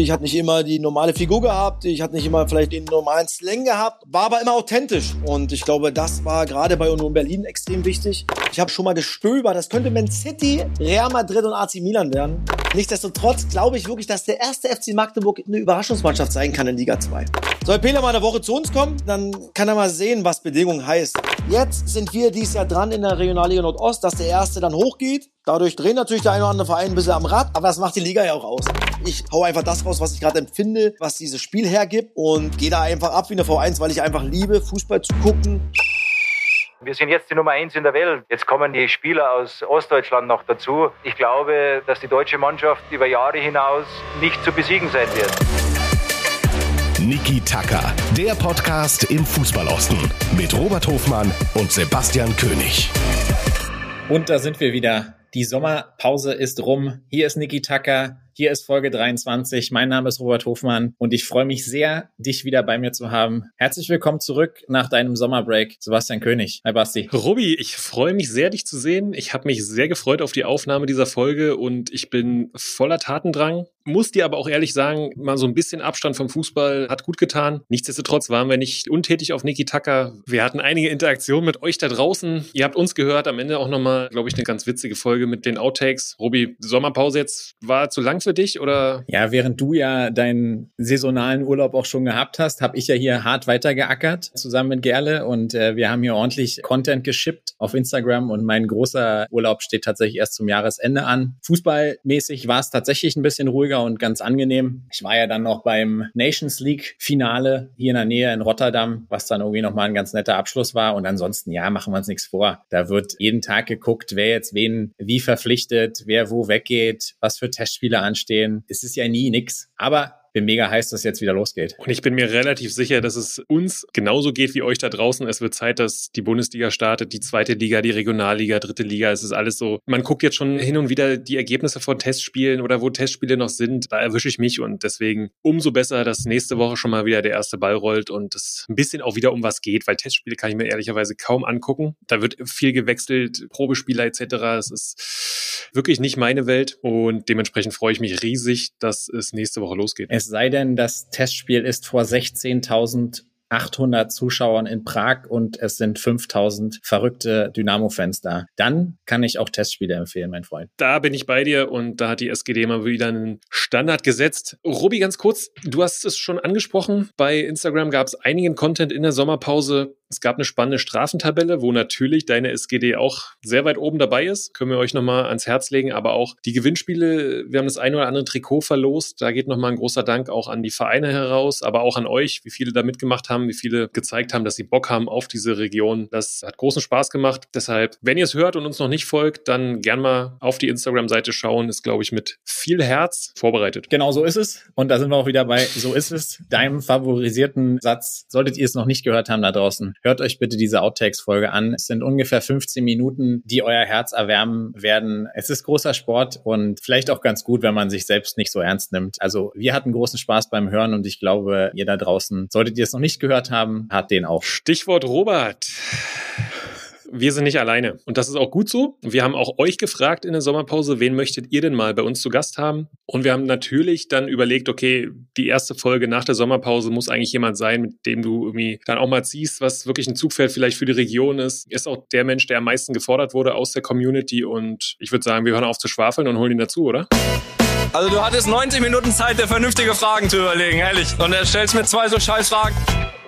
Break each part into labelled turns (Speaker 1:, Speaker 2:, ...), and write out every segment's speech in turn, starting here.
Speaker 1: Ich hatte nicht immer die normale Figur gehabt, ich hatte nicht immer vielleicht den normalen Slang gehabt, war aber immer authentisch. Und ich glaube, das war gerade bei Union Berlin extrem wichtig. Ich habe schon mal gestöbert, das könnte Man City, Real Madrid und AC Milan werden. Nichtsdestotrotz glaube ich wirklich, dass der erste FC Magdeburg eine Überraschungsmannschaft sein kann in Liga 2. Soll Peter mal eine Woche zu uns kommen, dann kann er mal sehen, was Bedingung heißt. Jetzt sind wir dieses Jahr dran in der Regionalliga Nordost, dass der erste dann hochgeht. Dadurch drehen natürlich der eine oder andere Verein ein bisschen am Rad, aber das macht die Liga ja auch aus. Ich hau einfach das raus, was ich gerade empfinde, was dieses Spiel hergibt und gehe da einfach ab wie eine V1, weil ich einfach liebe, Fußball zu gucken.
Speaker 2: Wir sind jetzt die Nummer eins in der Welt. Jetzt kommen die Spieler aus Ostdeutschland noch dazu. Ich glaube, dass die deutsche Mannschaft über Jahre hinaus nicht zu besiegen sein wird.
Speaker 3: Niki Tacker, der Podcast im Fußballosten mit Robert Hofmann und Sebastian König.
Speaker 4: Und da sind wir wieder. Die Sommerpause ist rum. Hier ist Niki Tacker. Hier ist Folge 23. Mein Name ist Robert Hofmann und ich freue mich sehr, dich wieder bei mir zu haben. Herzlich willkommen zurück nach deinem Sommerbreak, Sebastian König. Hi Basti.
Speaker 5: Robi, ich freue mich sehr, dich zu sehen. Ich habe mich sehr gefreut auf die Aufnahme dieser Folge und ich bin voller Tatendrang. Muss dir aber auch ehrlich sagen, mal so ein bisschen Abstand vom Fußball hat gut getan. Nichtsdestotrotz waren wir nicht untätig auf Niki Tucker. Wir hatten einige Interaktionen mit euch da draußen. Ihr habt uns gehört. Am Ende auch nochmal, glaube ich, eine ganz witzige Folge mit den Outtakes. Robi, Sommerpause jetzt war zu lang für dich oder?
Speaker 4: Ja, während du ja deinen saisonalen Urlaub auch schon gehabt hast, habe ich ja hier hart weitergeackert zusammen mit Gerle und äh, wir haben hier ordentlich Content geschippt auf Instagram und mein großer Urlaub steht tatsächlich erst zum Jahresende an. Fußballmäßig war es tatsächlich ein bisschen ruhiger und ganz angenehm. Ich war ja dann noch beim Nations League Finale hier in der Nähe in Rotterdam, was dann irgendwie nochmal ein ganz netter Abschluss war und ansonsten, ja, machen wir uns nichts vor. Da wird jeden Tag geguckt, wer jetzt wen wie verpflichtet, wer wo weggeht, was für Testspiele anstehen stehen. Es ist ja nie nix. Aber bin mega heiß, dass jetzt wieder losgeht.
Speaker 5: Und ich bin mir relativ sicher, dass es uns genauso geht wie euch da draußen. Es wird Zeit, dass die Bundesliga startet, die zweite Liga, die Regionalliga, dritte Liga. Es ist alles so. Man guckt jetzt schon hin und wieder die Ergebnisse von Testspielen oder wo Testspiele noch sind. Da erwische ich mich und deswegen umso besser, dass nächste Woche schon mal wieder der erste Ball rollt und es ein bisschen auch wieder um was geht, weil Testspiele kann ich mir ehrlicherweise kaum angucken. Da wird viel gewechselt, Probespieler etc. Es ist wirklich nicht meine Welt und dementsprechend freue ich mich riesig, dass es nächste Woche losgeht.
Speaker 4: Es sei denn, das Testspiel ist vor 16.000 800 Zuschauern in Prag und es sind 5000 verrückte Dynamo-Fans da. Dann kann ich auch Testspiele empfehlen, mein Freund.
Speaker 5: Da bin ich bei dir und da hat die SGD mal wieder einen Standard gesetzt. Robi, ganz kurz, du hast es schon angesprochen. Bei Instagram gab es einigen Content in der Sommerpause. Es gab eine spannende Strafentabelle, wo natürlich deine SGD auch sehr weit oben dabei ist. Können wir euch nochmal ans Herz legen. Aber auch die Gewinnspiele, wir haben das ein oder andere Trikot verlost. Da geht nochmal ein großer Dank auch an die Vereine heraus, aber auch an euch, wie viele da mitgemacht haben, wie viele gezeigt haben, dass sie Bock haben auf diese Region. Das hat großen Spaß gemacht. Deshalb, wenn ihr es hört und uns noch nicht folgt, dann gern mal auf die Instagram-Seite schauen. Ist, glaube ich, mit viel Herz vorbereitet.
Speaker 4: Genau so ist es. Und da sind wir auch wieder bei So ist es, deinem favorisierten Satz. Solltet ihr es noch nicht gehört haben da draußen, hört euch bitte diese Outtakes-Folge an. Es sind ungefähr 15 Minuten, die euer Herz erwärmen werden. Es ist großer Sport und vielleicht auch ganz gut, wenn man sich selbst nicht so ernst nimmt. Also wir hatten großen Spaß beim Hören und ich glaube, ihr da draußen, solltet ihr es noch nicht gehört haben, hat den auch.
Speaker 5: Stichwort Robert wir sind nicht alleine. Und das ist auch gut so. Wir haben auch euch gefragt in der Sommerpause, wen möchtet ihr denn mal bei uns zu Gast haben? Und wir haben natürlich dann überlegt, okay, die erste Folge nach der Sommerpause muss eigentlich jemand sein, mit dem du irgendwie dann auch mal siehst, was wirklich ein Zugfeld vielleicht für die Region ist. Ist auch der Mensch, der am meisten gefordert wurde aus der Community. Und ich würde sagen, wir hören auf zu schwafeln und holen ihn dazu, oder?
Speaker 6: Also du hattest 90 Minuten Zeit, dir vernünftige Fragen zu überlegen, ehrlich. Und er stellst mir zwei so scheiß Fragen.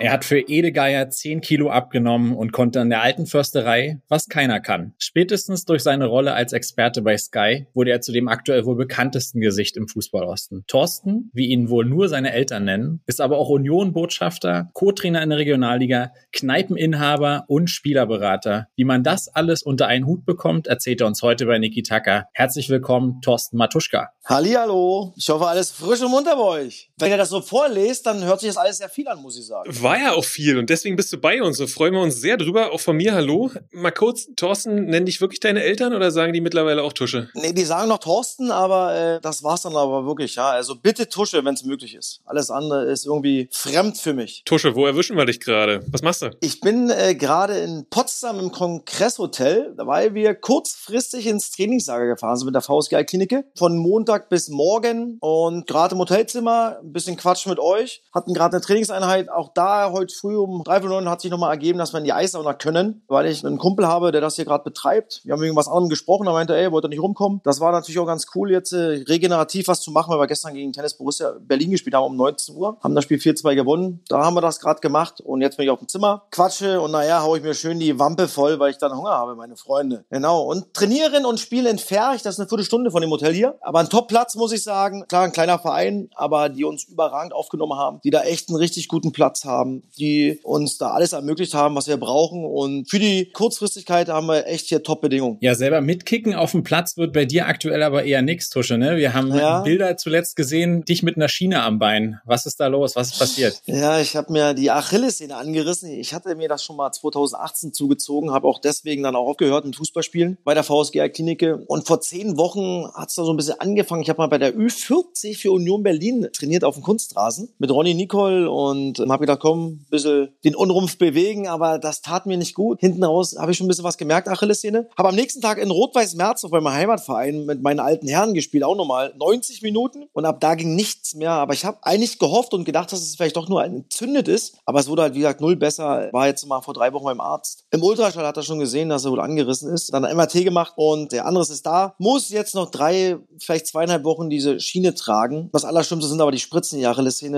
Speaker 4: Er hat für Edegeier 10 Kilo abgenommen und konnte an der alten Försterei, was keiner kann. Spätestens durch seine Rolle als Experte bei Sky wurde er zu dem aktuell wohl bekanntesten Gesicht im Fußballosten. Thorsten, wie ihn wohl nur seine Eltern nennen, ist aber auch Union-Botschafter, Co-Trainer in der Regionalliga, Kneipeninhaber und Spielerberater. Wie man das alles unter einen Hut bekommt, erzählt er uns heute bei Niki Tucker. Herzlich willkommen, Thorsten Matuschka.
Speaker 1: Hallihallo, ich hoffe alles frisch und munter bei euch. Wenn ihr das so vorlest, dann hört sich das alles sehr viel an, muss ich sagen.
Speaker 5: War ja auch viel und deswegen bist du bei uns. So freuen wir uns sehr drüber. Auch von mir, hallo. Mal kurz, Thorsten, nennen dich wirklich deine Eltern oder sagen die mittlerweile auch Tusche?
Speaker 1: Nee, die sagen noch Thorsten, aber äh, das war's dann aber wirklich, ja. Also bitte Tusche, wenn es möglich ist. Alles andere ist irgendwie fremd für mich.
Speaker 5: Tusche, wo erwischen wir dich gerade? Was machst du?
Speaker 1: Ich bin äh, gerade in Potsdam im Kongresshotel, weil wir kurzfristig ins Trainingslager gefahren sind mit der VSG Klinike. Von Montag bis morgen und gerade im Hotelzimmer, ein bisschen Quatsch mit euch. Hatten gerade eine Trainingseinheit. Auch da heute früh um drei Uhr neun hat sich nochmal ergeben, dass wir in die Eissauna können, weil ich einen Kumpel habe, der das hier gerade betreibt. Wir haben wegen was anderem gesprochen. Er meinte, ey, wollte nicht rumkommen. Das war natürlich auch ganz cool, jetzt äh, regenerativ was zu machen, weil wir gestern gegen Tennis Borussia Berlin gespielt haben um 19 Uhr. Haben das Spiel 4-2 gewonnen. Da haben wir das gerade gemacht und jetzt bin ich auf dem Zimmer, quatsche und naja, haue ich mir schön die Wampe voll, weil ich dann Hunger habe, meine Freunde. Genau. Und trainieren und spielen in Ferch, das ist eine Viertelstunde von dem Hotel hier. Aber ein Top-Platz, muss ich sagen. Klar, ein kleiner Verein, aber die uns überragend aufgenommen haben, die da echt einen richtig guten Platz haben, die uns da alles ermöglicht haben, was wir brauchen. Und für die Kurzfristigkeit haben wir echt hier Top-Bedingungen.
Speaker 4: Ja, selber mitkicken auf dem Platz wird bei dir aktuell aber eher nix, Tusche, ne? Wir haben
Speaker 1: Ja.
Speaker 4: Bilder zuletzt gesehen, dich mit einer Schiene am Bein. Was ist da los? Was ist passiert?
Speaker 1: Ja, ich habe mir die Achillessehne angerissen. Ich hatte mir das schon mal 2018 zugezogen, habe auch deswegen dann auch aufgehört mit Fußballspielen bei der VSG Klinike. Und vor zehn Wochen hat's da so ein bisschen angefangen. Ich habe mal bei der Ü40 für Union Berlin trainiert auf dem Kunstrasen mit Ronny Nicole und habe gedacht, komm, ein bisschen den Unrumpf bewegen, aber das tat mir nicht gut. Hinten raus habe ich schon ein bisschen was gemerkt, Achillessehne. Habe am nächsten Tag in Rot-Weiß-Merz auf meinem Heimatverein mit meinen alten Herren gespielt, auch nochmal 90 Minuten und ab da ging nichts mehr. Aber ich habe eigentlich gehofft und gedacht, dass es vielleicht doch nur entzündet ist. Aber es wurde halt, wie gesagt, null besser. War jetzt mal vor drei Wochen beim Arzt. Im Ultraschall hat er schon gesehen, dass er wohl angerissen ist. Dann ein MRT gemacht und der andere ist da. Muss jetzt noch drei, vielleicht zweieinhalb Wochen diese Schiene tragen. Das Allerschlimmste sind aber die Spritzen, die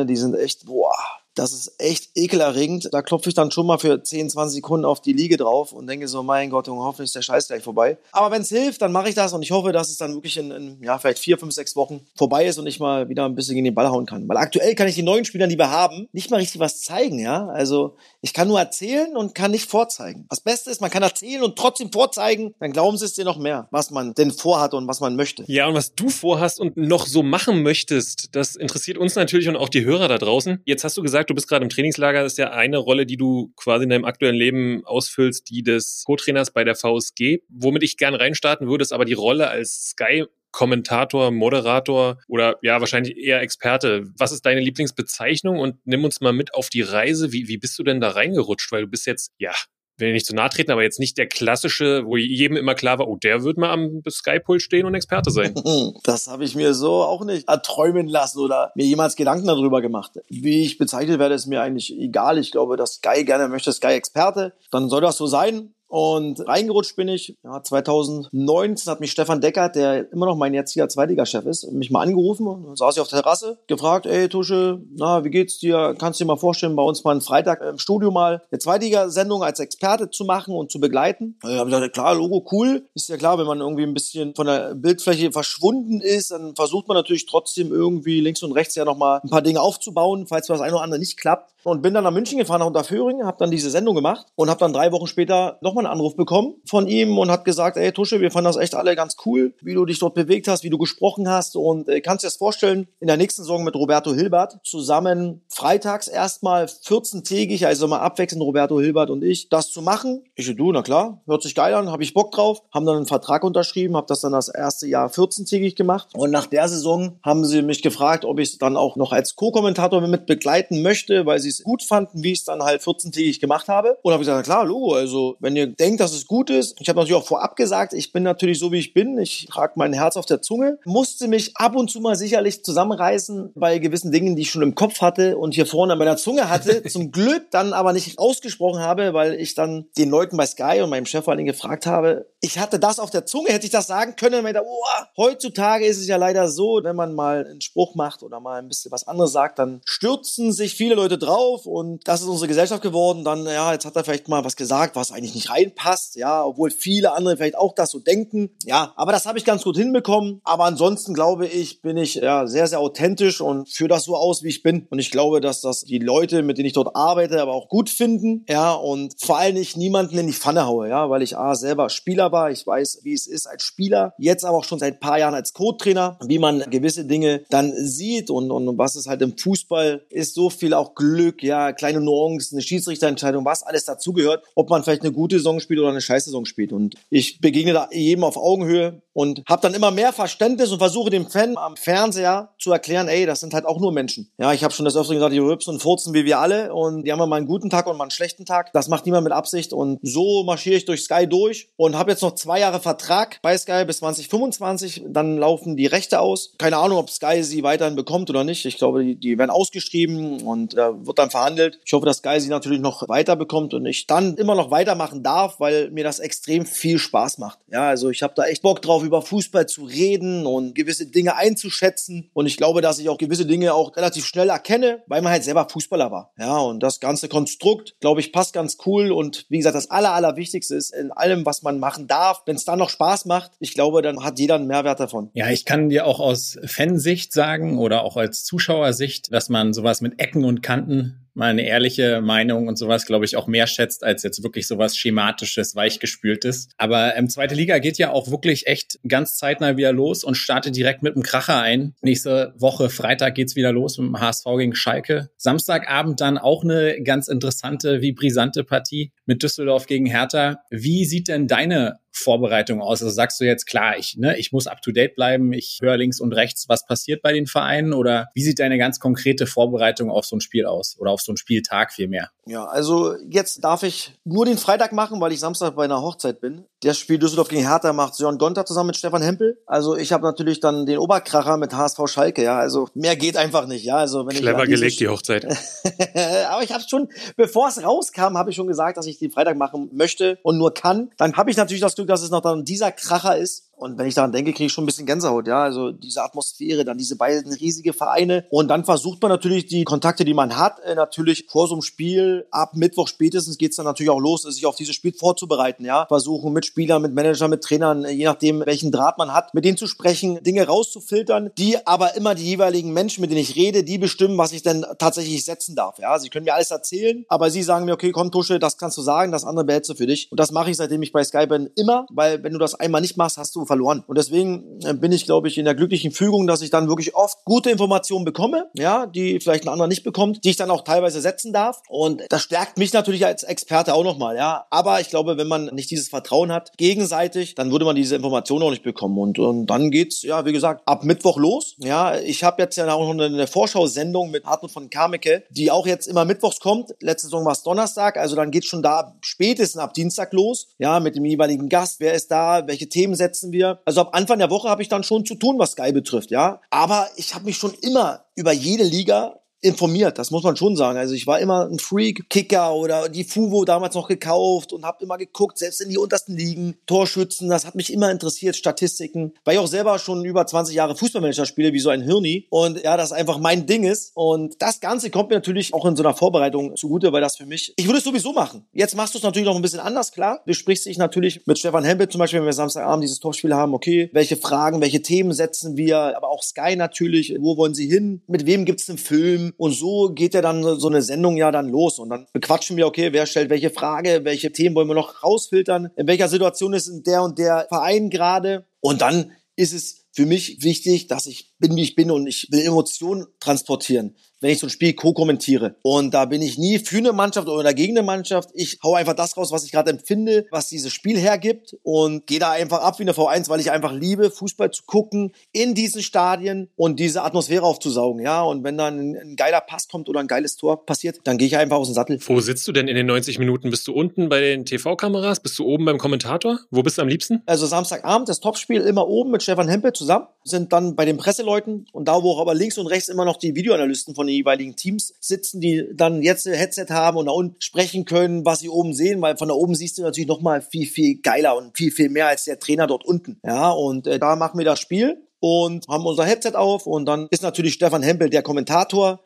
Speaker 1: die sind echt, boah, das ist echt ekelerregend. Da klopfe ich dann schon mal für 10, 20 Sekunden auf die Liege drauf und denke so, mein Gott, hoffentlich ist der Scheiß gleich vorbei. Aber wenn es hilft, dann mache ich das und ich hoffe, dass es dann wirklich in, in ja, vielleicht vier, fünf, sechs Wochen vorbei ist und ich mal wieder ein bisschen gegen den Ball hauen kann. Weil aktuell kann ich den neuen Spielern, die wir haben, nicht mal richtig was zeigen, ja. Also ich kann nur erzählen und kann nicht vorzeigen. Das Beste ist, man kann erzählen und trotzdem vorzeigen, dann glauben sie es dir noch mehr, was man denn vorhat und was man möchte.
Speaker 5: Ja, und was du vorhast und noch so machen möchtest, das interessiert uns natürlich und auch die Hörer da draußen. Jetzt hast du gesagt, du bist gerade im Trainingslager. Das ist ja eine Rolle, die du quasi in deinem aktuellen Leben ausfüllst, die des Co-Trainers bei der VSG. Womit ich gern reinstarten würde, ist aber die Rolle als Sky Kommentator, Moderator oder ja, wahrscheinlich eher Experte. Was ist deine Lieblingsbezeichnung und nimm uns mal mit auf die Reise. Wie, wie bist du denn da reingerutscht? Weil du bist jetzt, ja, will ich nicht zu nahe treten, aber jetzt nicht der klassische, wo jedem immer klar war, oh, der wird mal am Skypult stehen und Experte sein.
Speaker 1: Das habe ich mir so auch nicht erträumen lassen oder mir jemals Gedanken darüber gemacht. Wie ich bezeichnet werde, ist mir eigentlich egal. Ich glaube, dass Sky gerne möchte, Sky-Experte. Dann soll das so sein. Und reingerutscht bin ich, ja, 2019 hat mich Stefan Deckert, der immer noch mein jetziger Zweitliga-Chef ist, mich mal angerufen. Dann saß ich auf der Terrasse, gefragt, ey Tusche, na, wie geht's dir? Kannst du dir mal vorstellen, bei uns mal einen Freitag im Studio mal eine Zweitliga-Sendung als Experte zu machen und zu begleiten? Da habe ich gesagt, klar, Logo, cool. Ist ja klar, wenn man irgendwie ein bisschen von der Bildfläche verschwunden ist, dann versucht man natürlich trotzdem irgendwie links und rechts ja nochmal ein paar Dinge aufzubauen, falls das eine oder andere nicht klappt. Und bin dann nach München gefahren, nach Unterföhring, habe dann diese Sendung gemacht und habe dann drei Wochen später nochmal einen Anruf bekommen von ihm und hat gesagt, ey Tusche, wir fanden das echt alle ganz cool, wie du dich dort bewegt hast, wie du gesprochen hast und äh, kannst dir das vorstellen, in der nächsten Saison mit Roberto Hilbert zusammen freitags erstmal 14-tägig, also mal abwechselnd Roberto Hilbert und ich, das zu machen. Ich du, na klar, hört sich geil an, habe ich Bock drauf, haben dann einen Vertrag unterschrieben, habe das dann das erste Jahr 14-tägig gemacht und nach der Saison haben sie mich gefragt, ob ich es dann auch noch als Co-Kommentator mit begleiten möchte, weil sie es gut fanden, wie ich es dann halt 14-tägig gemacht habe. Und habe ich gesagt, na klar, Logo, also wenn ihr denkt, dass es gut ist, ich habe natürlich auch vorab gesagt, ich bin natürlich so, wie ich bin, ich trage mein Herz auf der Zunge, musste mich ab und zu mal sicherlich zusammenreißen bei gewissen Dingen, die ich schon im Kopf hatte und hier vorne an meiner Zunge hatte, zum Glück dann aber nicht ausgesprochen habe, weil ich dann den Leuten bei Sky und meinem Chef vor allem gefragt habe, ich hatte das auf der Zunge, hätte ich das sagen können, ich dachte, oh, heutzutage ist es ja leider so, wenn man mal einen Spruch macht oder mal ein bisschen was anderes sagt, dann stürzen sich viele Leute drauf und das ist unsere Gesellschaft geworden, dann, ja, jetzt hat er vielleicht mal was gesagt, was eigentlich nicht reinpasst, ja, obwohl viele andere vielleicht auch das so denken. Ja, aber das habe ich ganz gut hinbekommen. Aber ansonsten glaube ich, bin ich ja sehr, sehr authentisch und führe das so aus, wie ich bin. Und ich glaube, dass das die Leute, mit denen ich dort arbeite, aber auch gut finden. Ja, und vor allem nicht niemanden in die Pfanne haue, ja, weil ich A, selber Spieler war. Ich weiß, wie es ist als Spieler. Jetzt aber auch schon seit ein paar Jahren als Co-Trainer, wie man gewisse Dinge dann sieht und, und was es halt im Fußball ist, so viel auch Glück, ja, kleine Nuancen, eine Schiedsrichterentscheidung, was alles dazugehört, ob man vielleicht eine gute Saison spielt oder eine scheiß Saison spielt. Und ich begegne da jedem auf Augenhöhe und habe dann immer mehr Verständnis und versuche dem Fan am Fernseher zu erklären, ey, das sind halt auch nur Menschen. Ja, ich habe schon das öfter gesagt, die rübsen und furzen wie wir alle und die haben mal einen guten Tag und mal einen schlechten Tag. Das macht niemand mit Absicht und so marschiere ich durch Sky durch und habe jetzt noch zwei Jahre Vertrag bei Sky bis 2025. Dann laufen die Rechte aus. Keine Ahnung, ob Sky sie weiterhin bekommt oder nicht. Ich glaube, die, die werden ausgeschrieben und äh, wird dann verhandelt. Ich hoffe, dass Sky sie natürlich noch weiter bekommt und ich dann immer noch weitermachen darf, weil mir das extrem viel Spaß macht. Ja, also ich habe da echt Bock drauf, über Fußball zu reden und gewisse Dinge einzuschätzen. Und ich glaube, dass ich auch gewisse Dinge auch relativ schnell erkenne, weil man halt selber Fußballer war. Ja, und das ganze Konstrukt, glaube ich, passt ganz cool. Und wie gesagt, das Aller, Allerwichtigste ist in allem, was man machen darf, wenn es dann noch Spaß macht, ich glaube, dann hat jeder einen Mehrwert davon.
Speaker 4: Ja, ich kann dir auch aus Fansicht sagen oder auch als Zuschauersicht, dass man sowas mit Ecken und Kanten mal eine ehrliche Meinung und sowas, glaube ich, auch mehr schätzt als jetzt wirklich sowas schematisches, weichgespültes. Aber ähm, zweite Liga geht ja auch wirklich echt ganz zeitnah wieder los und startet direkt mit einem Kracher ein. Nächste Woche Freitag geht's wieder los mit dem HSV gegen Schalke. Samstagabend dann auch eine ganz interessante, wie brisante Partie mit Düsseldorf gegen Hertha. Wie sieht denn deine Vorbereitung aus? Also sagst du jetzt, klar, ich, ne, ich muss up to date bleiben, ich höre links und rechts, was passiert bei den Vereinen oder wie sieht deine ganz konkrete Vorbereitung auf so ein Spiel aus oder auf so einen Spieltag vielmehr?
Speaker 1: Ja, also jetzt darf ich nur den Freitag machen, weil ich Samstag bei einer Hochzeit bin. Das Spiel Düsseldorf gegen Hertha macht Sören Gonter zusammen mit Stefan Hempel. Also ich habe natürlich dann den Oberkracher mit HSV Schalke, ja. Also mehr geht einfach nicht, ja. Also
Speaker 5: wenn Clever ich gelegt, die Hochzeit.
Speaker 1: Aber ich habe schon, bevor es rauskam, habe ich schon gesagt, dass ich den Freitag machen möchte und nur kann. Dann habe ich natürlich das Glück, dass es noch dann dieser Kracher ist. Und wenn ich daran denke, kriege ich schon ein bisschen Gänsehaut, ja. Also diese Atmosphäre, dann diese beiden riesige Vereine. Und dann versucht man natürlich die Kontakte, die man hat, äh, natürlich vor so einem Spiel, ab Mittwoch spätestens geht's dann natürlich auch los, sich auf dieses Spiel vorzubereiten, ja. Versuchen mit Spielern, mit Managern, mit Trainern, äh, je nachdem, welchen Draht man hat, mit denen zu sprechen, Dinge rauszufiltern, die aber immer die jeweiligen Menschen, mit denen ich rede, die bestimmen, was ich denn tatsächlich setzen darf, ja. Sie können mir alles erzählen, aber sie sagen mir, okay, komm Tusche, das kannst du sagen, das andere behältst du für dich. Und das mache ich, seitdem ich bei Sky bin, immer, weil wenn du das einmal nicht machst, hast du verloren. Und deswegen äh, bin ich, glaube ich, in der glücklichen Fügung, dass ich dann wirklich oft gute Informationen bekomme, ja, die vielleicht ein anderer nicht bekommt, die ich dann auch teilweise setzen darf. Und das stärkt mich natürlich als Experte auch nochmal, ja. Aber ich glaube, wenn man nicht dieses Vertrauen hat, gegenseitig, dann würde man diese Informationen auch nicht bekommen. Und, und dann geht's, ja, wie gesagt, ab Mittwoch los. Ja, ich habe jetzt ja auch noch eine Vorschau-Sendung mit Hartmut von Kameke, die auch jetzt immer mittwochs kommt. Letzte Saison war es Donnerstag, also dann geht's schon da spätestens ab Dienstag los. Ja, mit dem jeweiligen Gast. Wer ist da? Welche Themen setzen wir? Also ab Anfang der Woche habe ich dann schon zu tun, was Sky betrifft, ja. Aber ich habe mich schon immer über jede Liga informiert, das muss man schon sagen. Also ich war immer ein Freak, Kicker oder die Fuvo damals noch gekauft und habe immer geguckt, selbst in die untersten Ligen, Torschützen, das hat mich immer interessiert, Statistiken, weil ich auch selber schon über 20 Jahre Fußballmanager spiele, wie so ein Hirni und ja, das einfach mein Ding ist und das Ganze kommt mir natürlich auch in so einer Vorbereitung zugute, weil das für mich, ich würde es sowieso machen. Jetzt machst du es natürlich noch ein bisschen anders, klar. Besprichst dich natürlich mit Stefan Hempel zum Beispiel, wenn wir Samstagabend dieses Topspiel haben, okay, welche Fragen, welche Themen setzen wir, aber auch Sky natürlich, wo wollen sie hin, mit wem gibt's einen Film, und so geht ja dann so eine Sendung ja dann los. Und dann bequatschen wir, okay, wer stellt welche Frage, welche Themen wollen wir noch rausfiltern, in welcher Situation ist der und der Verein gerade. Und dann ist es für mich wichtig, dass ich bin, wie ich bin und ich will Emotionen transportieren wenn ich so ein Spiel co-kommentiere. Und da bin ich nie für eine Mannschaft oder gegen eine Mannschaft. Ich hau einfach das raus, was ich gerade empfinde, was dieses Spiel hergibt und gehe da einfach ab wie eine V1, weil ich einfach liebe, Fußball zu gucken in diesen Stadien und diese Atmosphäre aufzusaugen. Ja, und wenn dann ein, geiler Pass kommt oder ein geiles Tor passiert, dann gehe ich einfach aus dem Sattel.
Speaker 5: Wo sitzt du denn in den 90 Minuten? Bist du unten bei den TV-Kameras? Bist du oben beim Kommentator? Wo bist du am liebsten?
Speaker 1: Also Samstagabend, das Topspiel immer oben mit Stefan Hempel zusammen, sind dann bei den Presseleuten und da, wo auch aber links und rechts immer noch die Videoanalysten von den jeweiligen Teams sitzen, die dann jetzt ein Headset haben und da unten sprechen können, was sie oben sehen, weil von da oben siehst du natürlich nochmal viel, viel geiler und viel, viel mehr als der Trainer dort unten. Ja, und äh, da machen wir das Spiel und haben unser Headset auf und dann ist natürlich Stefan Hempel der Kommentator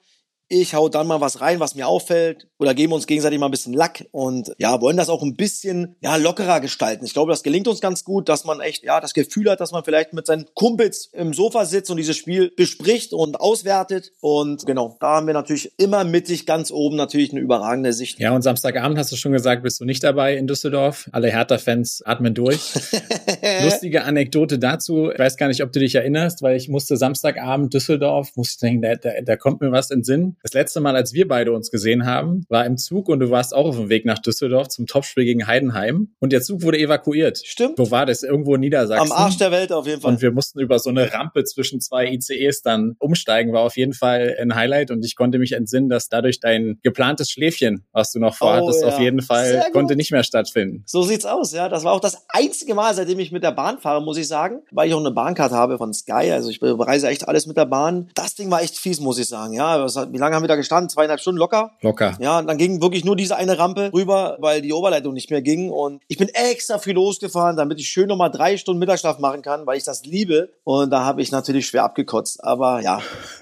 Speaker 1: Ich hau dann mal was rein, was mir auffällt oder geben uns gegenseitig mal ein bisschen Lack und ja, wollen das auch ein bisschen ja, lockerer gestalten. Ich glaube, das gelingt uns ganz gut, dass man echt ja, das Gefühl hat, dass man vielleicht mit seinen Kumpels im Sofa sitzt und dieses Spiel bespricht und auswertet und genau, da haben wir natürlich immer mittig ganz oben natürlich eine überragende Sicht.
Speaker 4: Ja, und Samstagabend hast du schon gesagt, bist du nicht dabei in Düsseldorf. Alle Hertha-Fans atmen durch. Lustige Anekdote dazu. Ich weiß gar nicht, ob du dich erinnerst, weil ich musste Samstagabend Düsseldorf, musste denken, da, da, da kommt mir was in den Sinn. Das letzte Mal, als wir beide uns gesehen haben, war im Zug und du warst auch auf dem Weg nach Düsseldorf zum Topspiel gegen Heidenheim. Und der Zug wurde evakuiert.
Speaker 1: Stimmt.
Speaker 4: Wo war das? Irgendwo in Niedersachsen.
Speaker 1: Am Arsch der Welt auf jeden Fall.
Speaker 4: Und wir mussten über so eine Rampe zwischen zwei ICEs dann umsteigen. War auf jeden Fall ein Highlight und ich konnte mich entsinnen, dass dadurch dein geplantes Schläfchen, was du noch vorhattest,
Speaker 1: Oh, ja.
Speaker 4: auf jeden Fall konnte nicht mehr stattfinden.
Speaker 1: So sieht's aus, ja. Das war auch das einzige Mal, seitdem ich mit der Bahn fahre, muss ich sagen, weil ich auch eine Bahncard habe von Sky. Also ich bereise echt alles mit der Bahn. Das Ding war echt fies, muss ich sagen. Ja, wie lange haben wir da gestanden? Zweieinhalb Stunden locker.
Speaker 4: Locker.
Speaker 1: Ja, und dann ging wirklich nur diese eine Rampe rüber, weil die Oberleitung nicht mehr ging. Und ich bin extra früh losgefahren, damit ich schön nochmal drei Stunden Mittagsschlaf machen kann, weil ich das liebe. Und da habe ich natürlich schwer abgekotzt. Aber ja,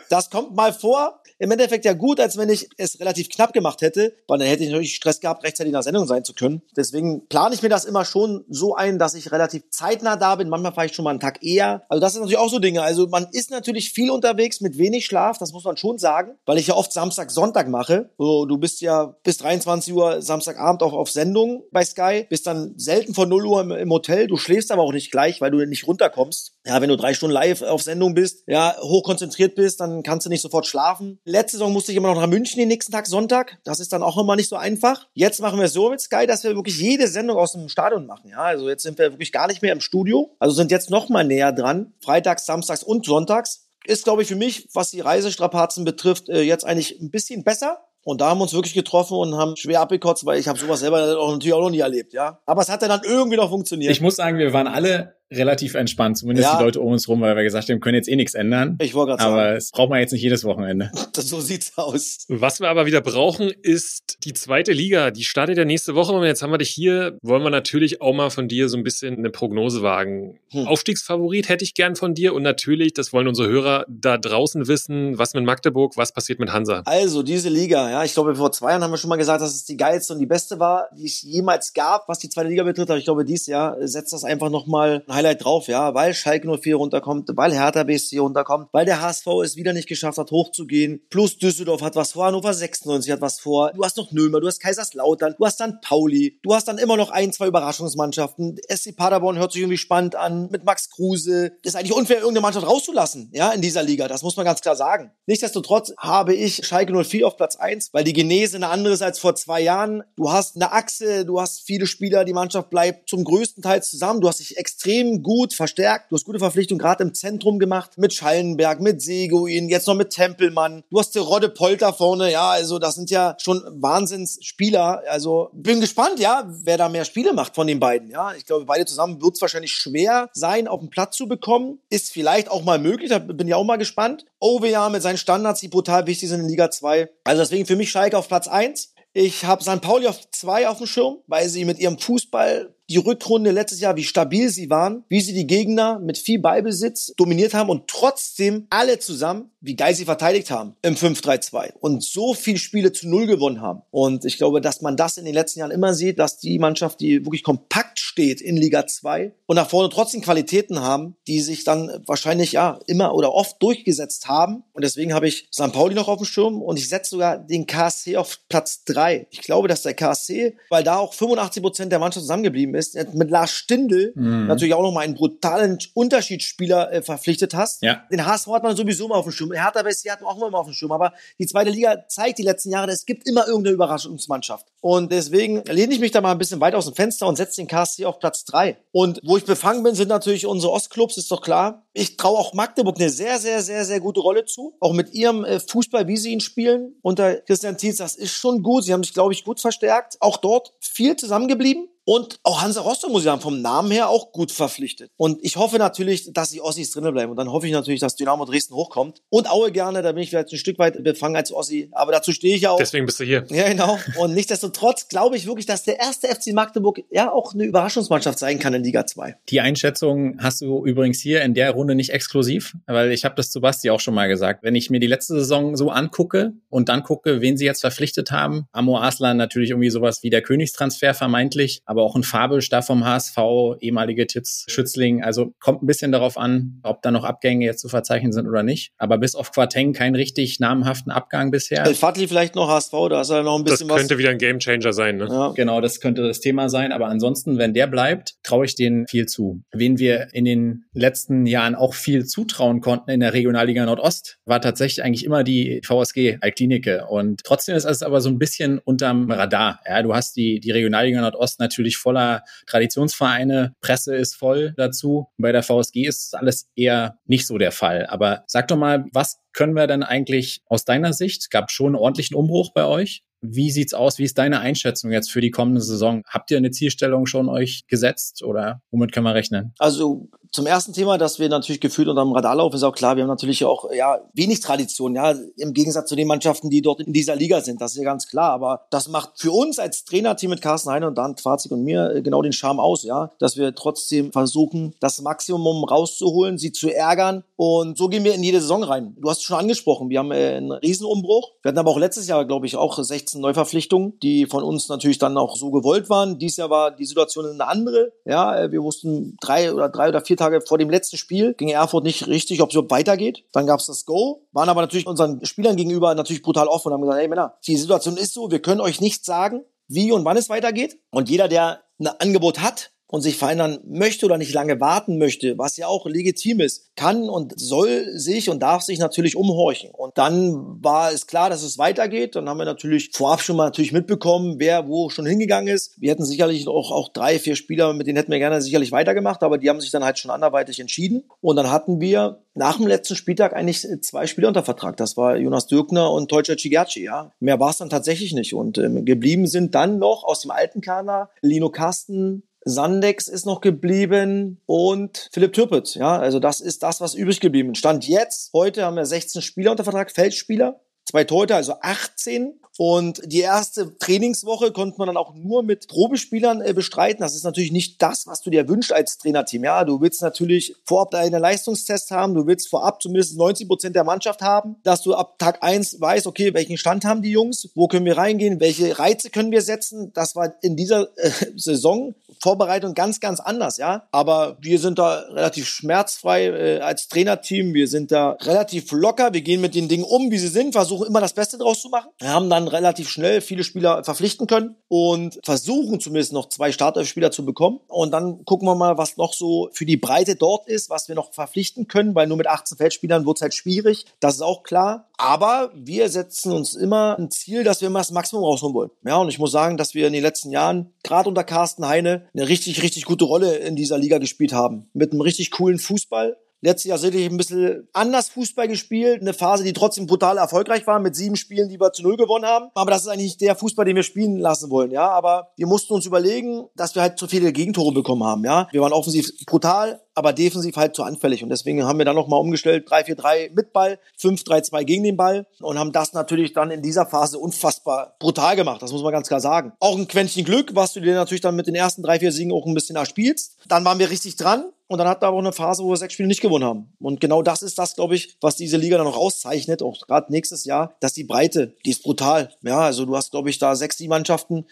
Speaker 1: das kommt mal vor. Im Endeffekt ja gut, als wenn ich es relativ knapp gemacht hätte, weil dann hätte ich natürlich Stress gehabt, rechtzeitig in der Sendung sein zu können. Deswegen plane ich mir das immer schon so ein, dass ich relativ zeitnah da bin. Manchmal fahre ich schon mal einen Tag eher. Also das sind natürlich auch so Dinge. Also man ist natürlich viel unterwegs mit wenig Schlaf, das muss man schon sagen, weil ich ja oft Samstag, Sonntag mache. So, du bist ja bis 23 Uhr Samstagabend auch auf Sendung bei Sky, bist dann selten vor 0 Uhr im, im Hotel. Du schläfst aber auch nicht gleich, weil du nicht runterkommst. Ja, wenn du drei Stunden live auf Sendung bist, ja, hochkonzentriert bist, dann kannst du nicht sofort schlafen. Letzte Saison musste ich immer noch nach München den nächsten Tag Sonntag. Das ist dann auch immer nicht so einfach. Jetzt machen wir es so mit Sky, dass wir wirklich jede Sendung aus dem Stadion machen. Ja, also jetzt sind wir wirklich gar nicht mehr im Studio. Also sind jetzt noch mal näher dran. Freitags, Samstags und Sonntags. Ist, glaube ich, für mich, was die Reisestrapazen betrifft, äh, jetzt eigentlich ein bisschen besser. Und da haben wir uns wirklich getroffen und haben schwer abgekotzt, weil ich habe sowas selber natürlich auch noch nie erlebt, ja. Aber es hat dann irgendwie noch funktioniert.
Speaker 4: Ich muss sagen, wir waren alle relativ entspannt, zumindest
Speaker 1: Ja.
Speaker 4: die Leute um uns rum, weil wir gesagt haben, wir können jetzt eh nichts ändern.
Speaker 1: Ich wollte gerade sagen,
Speaker 4: Aber es braucht man jetzt nicht jedes Wochenende.
Speaker 1: das, so sieht's aus.
Speaker 5: Was wir aber wieder brauchen, ist die zweite Liga. Die startet ja nächste Woche. Und jetzt haben wir dich hier. Wollen wir natürlich auch mal von dir so ein bisschen eine Prognose wagen.
Speaker 1: Hm.
Speaker 5: Aufstiegsfavorit hätte ich gern von dir. Und natürlich, das wollen unsere Hörer da draußen wissen, was mit Magdeburg, was passiert mit Hansa.
Speaker 1: Also, diese Liga, ja, ich glaube, vor zwei Jahren haben wir schon mal gesagt, dass es die geilste und die beste war, die es jemals gab, was die zweite Liga betrifft. Aber ich glaube, dieses Jahr setzt das einfach nochmal ein Highlight drauf, ja, weil Schalke 04 runterkommt, weil Hertha BSC runterkommt, weil der HSV es wieder nicht geschafft hat, hochzugehen. Plus Düsseldorf hat was vor, Hannover 96 hat was vor. Du hast noch Nürnberg, du hast Kaiserslautern, du hast dann Pauli, du hast dann immer noch ein, zwei Überraschungsmannschaften. SC Paderborn hört sich irgendwie spannend an, mit Max Kruse. ist eigentlich unfair, irgendeine Mannschaft rauszulassen, ja, in dieser Liga. Das muss man ganz klar sagen. Nichtsdestotrotz habe ich Schalke 04 auf Platz 1, weil die Genese eine andere ist als vor zwei Jahren. Du hast eine Achse, du hast viele Spieler, die Mannschaft bleibt zum größten Teil zusammen. Du hast dich extrem gut verstärkt. Du hast gute Verpflichtungen gerade im Zentrum gemacht. Mit Schallenberg, mit Seguin, jetzt noch mit Tempelmann. Du hast Rodde Polter vorne. Ja, also das sind ja schon Wahnsinnsspieler. Also bin gespannt, ja, wer da mehr Spiele macht von den beiden. Ja, ich glaube, beide zusammen wird es wahrscheinlich schwer sein, auf den Platz zu bekommen. Ist vielleicht auch mal möglich. Da bin ich auch mal gespannt. OWA mit seinen Standards, die brutal wichtig sind in Liga 2. Also deswegen für mich Schalke auf Platz 1. Ich habe St. Pauli auf zwei auf dem Schirm, weil sie mit ihrem Fußball die Rückrunde letztes Jahr, wie stabil sie waren, wie sie die Gegner mit viel Ballbesitz dominiert haben und trotzdem alle zusammen, wie geil sie verteidigt haben im 5-3-2 und so viele Spiele zu Null gewonnen haben. Und ich glaube, dass man das in den letzten Jahren immer sieht, dass die Mannschaft, die wirklich kompakt steht in Liga 2 und nach vorne trotzdem Qualitäten haben, die sich dann wahrscheinlich ja immer oder oft durchgesetzt haben. Und deswegen habe ich St. Pauli noch auf dem Schirm und ich setze sogar den KSC auf Platz 3. Ich glaube, dass der KSC, weil da auch 85 Prozent der Mannschaft zusammengeblieben ist, mit Lars Stindl
Speaker 4: Mhm.
Speaker 1: natürlich auch nochmal einen brutalen Unterschiedsspieler äh, verpflichtet hast.
Speaker 4: Ja.
Speaker 1: Den HSV hat man sowieso immer auf dem Schirm. Hertha BSC hat man auch immer auf dem Schirm. Aber die zweite Liga zeigt die letzten Jahre, es gibt immer irgendeine Überraschungsmannschaft. Und deswegen lehne ich mich da mal ein bisschen weit aus dem Fenster und setze den KSC auf Platz drei. Und wo ich befangen bin, sind natürlich unsere Ostclubs, ist doch klar. Ich traue auch Magdeburg eine sehr, sehr, sehr, sehr gute Rolle zu. Auch mit ihrem äh, Fußball, wie sie ihn spielen. Unter Christian Tietz, das ist schon gut. Sie haben sich, glaube ich, gut verstärkt. Auch dort viel zusammengeblieben. Und auch Hansa Rostock, muss ich sagen, vom Namen her auch gut verpflichtet. Und ich hoffe natürlich, dass die Ossis drinnen bleiben. Und dann hoffe ich natürlich, dass Dynamo Dresden hochkommt. Und Aue gerne, da bin ich vielleicht ein Stück weit befangen als Ossi. Aber dazu stehe ich ja auch.
Speaker 5: Deswegen bist du hier.
Speaker 1: Ja, genau. Und nichtsdestotrotz glaube ich wirklich, dass der erste FC Magdeburg ja auch eine Überraschungsmannschaft sein kann in Liga 2.
Speaker 4: Die Einschätzung hast du übrigens hier in der Runde nicht exklusiv, weil ich habe das zu Basti auch schon mal gesagt. Wenn ich mir die letzte Saison so angucke und dann gucke, wen sie jetzt verpflichtet haben, Amo Aslan natürlich irgendwie sowas wie der Königstransfer vermeintlich, aber auch ein Fabelst da vom HSV, ehemalige Tipps Schützling. Also kommt ein bisschen darauf an, ob da noch Abgänge jetzt zu verzeichnen sind oder nicht. Aber bis auf Quarteng kein richtig namhaften Abgang bisher.
Speaker 1: El Fadli vielleicht noch HSV, da ist er noch ein bisschen
Speaker 5: das
Speaker 1: was.
Speaker 5: könnte wieder ein Gamechanger sein. Ne?
Speaker 1: Ja.
Speaker 4: Genau, das könnte das Thema sein. Aber ansonsten, wenn der bleibt, traue ich denen viel zu. Wen wir in den letzten Jahren auch viel zutrauen konnten in der Regionalliga Nordost, war tatsächlich eigentlich immer die VSG Altklinike. Und trotzdem ist es aber so ein bisschen unterm Radar. Ja, du hast die, die Regionalliga Nordost natürlich voller Traditionsvereine, Presse ist voll dazu. Bei der VSG ist alles eher nicht so der Fall. Aber sag doch mal, was können wir denn eigentlich aus deiner Sicht? Gab schon einen ordentlichen Umbruch bei euch? Wie sieht's aus? Wie ist deine Einschätzung jetzt für die kommende Saison? Habt ihr eine Zielstellung schon euch gesetzt oder womit können wir rechnen?
Speaker 1: Also zum ersten Thema, dass wir natürlich gefühlt unterm Radar laufen, ist auch klar, wir haben natürlich auch ja wenig Tradition, ja, im Gegensatz zu den Mannschaften, die dort in dieser Liga sind. Das ist ja ganz klar. Aber das macht für uns als Trainerteam mit Carsten Heine und Dan Twazig und mir äh, genau den Charme aus, ja, dass wir trotzdem versuchen, das Maximum rauszuholen, sie zu ärgern. Und so gehen wir in jede Saison rein. Du hast es schon angesprochen, wir haben äh, einen Riesenumbruch. Wir hatten aber auch letztes Jahr, glaube ich, auch 16 Neuverpflichtungen, die von uns natürlich dann auch so gewollt waren. Dieses Jahr war die Situation eine andere. Ja, äh, wir wussten drei oder drei oder vier Tage vor dem letzten Spiel ging Erfurt nicht richtig, ob es überhaupt weitergeht. Dann gab es das Go, waren aber natürlich unseren Spielern gegenüber natürlich brutal offen und haben gesagt, hey Männer, die Situation ist so, wir können euch nicht sagen, wie und wann es weitergeht. Und jeder, der ein Angebot hat, und sich verändern möchte oder nicht lange warten möchte, was ja auch legitim ist, kann und soll sich und darf sich natürlich umhorchen. Und dann war es klar, dass es weitergeht. Dann haben wir natürlich vorab schon mal natürlich mitbekommen, wer wo schon hingegangen ist. Wir hätten sicherlich auch, auch drei, vier Spieler, mit denen hätten wir gerne sicherlich weitergemacht, aber die haben sich dann halt schon anderweitig entschieden. Und dann hatten wir nach dem letzten Spieltag eigentlich zwei Spieler unter Vertrag. Das war Jonas Dürkner und Teutscher Chigachi, ja. Mehr war es dann tatsächlich nicht. Und ähm, geblieben sind dann noch aus dem alten Kader Lino Carsten, Sandex ist noch geblieben und Philipp Türpitz. Ja, also das ist das, was übrig geblieben ist. Stand jetzt, heute haben wir 16 Spieler unter Vertrag, Feldspieler, zwei Torhüter, also 18 und die erste Trainingswoche konnte man dann auch nur mit Probespielern äh, bestreiten. Das ist natürlich nicht das, was du dir wünschst als Trainerteam. Ja, du willst natürlich vorab deine Leistungstest haben. Du willst vorab zumindest 90 Prozent der Mannschaft haben, dass du ab Tag eins weißt, okay, welchen Stand haben die Jungs? Wo können wir reingehen? Welche Reize können wir setzen? Das war in dieser äh, Saison Vorbereitung ganz, ganz anders, ja. Aber wir sind da relativ schmerzfrei äh, als Trainerteam. Wir sind da relativ locker. Wir gehen mit den Dingen um, wie sie sind, versuchen immer das Beste draus zu machen. Wir haben dann relativ schnell viele Spieler verpflichten können und versuchen zumindest noch zwei Startelf-Spieler zu bekommen. Und dann gucken wir mal, was noch so für die Breite dort ist, was wir noch verpflichten können, weil nur mit 18 Feldspielern wird es halt schwierig. Das ist auch klar. Aber wir setzen uns immer ein Ziel, dass wir immer das Maximum rausholen wollen. Ja, und ich muss sagen, dass wir in den letzten Jahren, gerade unter Carsten Heine, eine richtig, richtig gute Rolle in dieser Liga gespielt haben. Mit einem richtig coolen Fußball, Letztes Jahr sicherlich ein bisschen anders Fußball gespielt. Eine Phase, die trotzdem brutal erfolgreich war mit sieben Spielen, die wir zu null gewonnen haben. Aber das ist eigentlich nicht der Fußball, den wir spielen lassen wollen, ja. Aber wir mussten uns überlegen, dass wir halt zu viele Gegentore bekommen haben, ja. Wir waren offensiv brutal, aber defensiv halt zu anfällig. Und deswegen haben wir dann nochmal umgestellt, 3-4-3 mit Ball, 5-3-2 gegen den Ball und haben das natürlich dann in dieser Phase unfassbar brutal gemacht. Das muss man ganz klar sagen. Auch ein Quäntchen Glück, was du dir natürlich dann mit den ersten drei, vier Siegen auch ein bisschen erspielst. Dann waren wir richtig dran. Und dann wir aber auch eine Phase, wo wir sechs Spiele nicht gewonnen haben. Und genau das ist das, glaube ich, was diese Liga dann noch auszeichnet, auch gerade nächstes Jahr, dass die Breite, die ist brutal. Ja, also du hast, glaube ich, da sechs, sieben Mannschaften,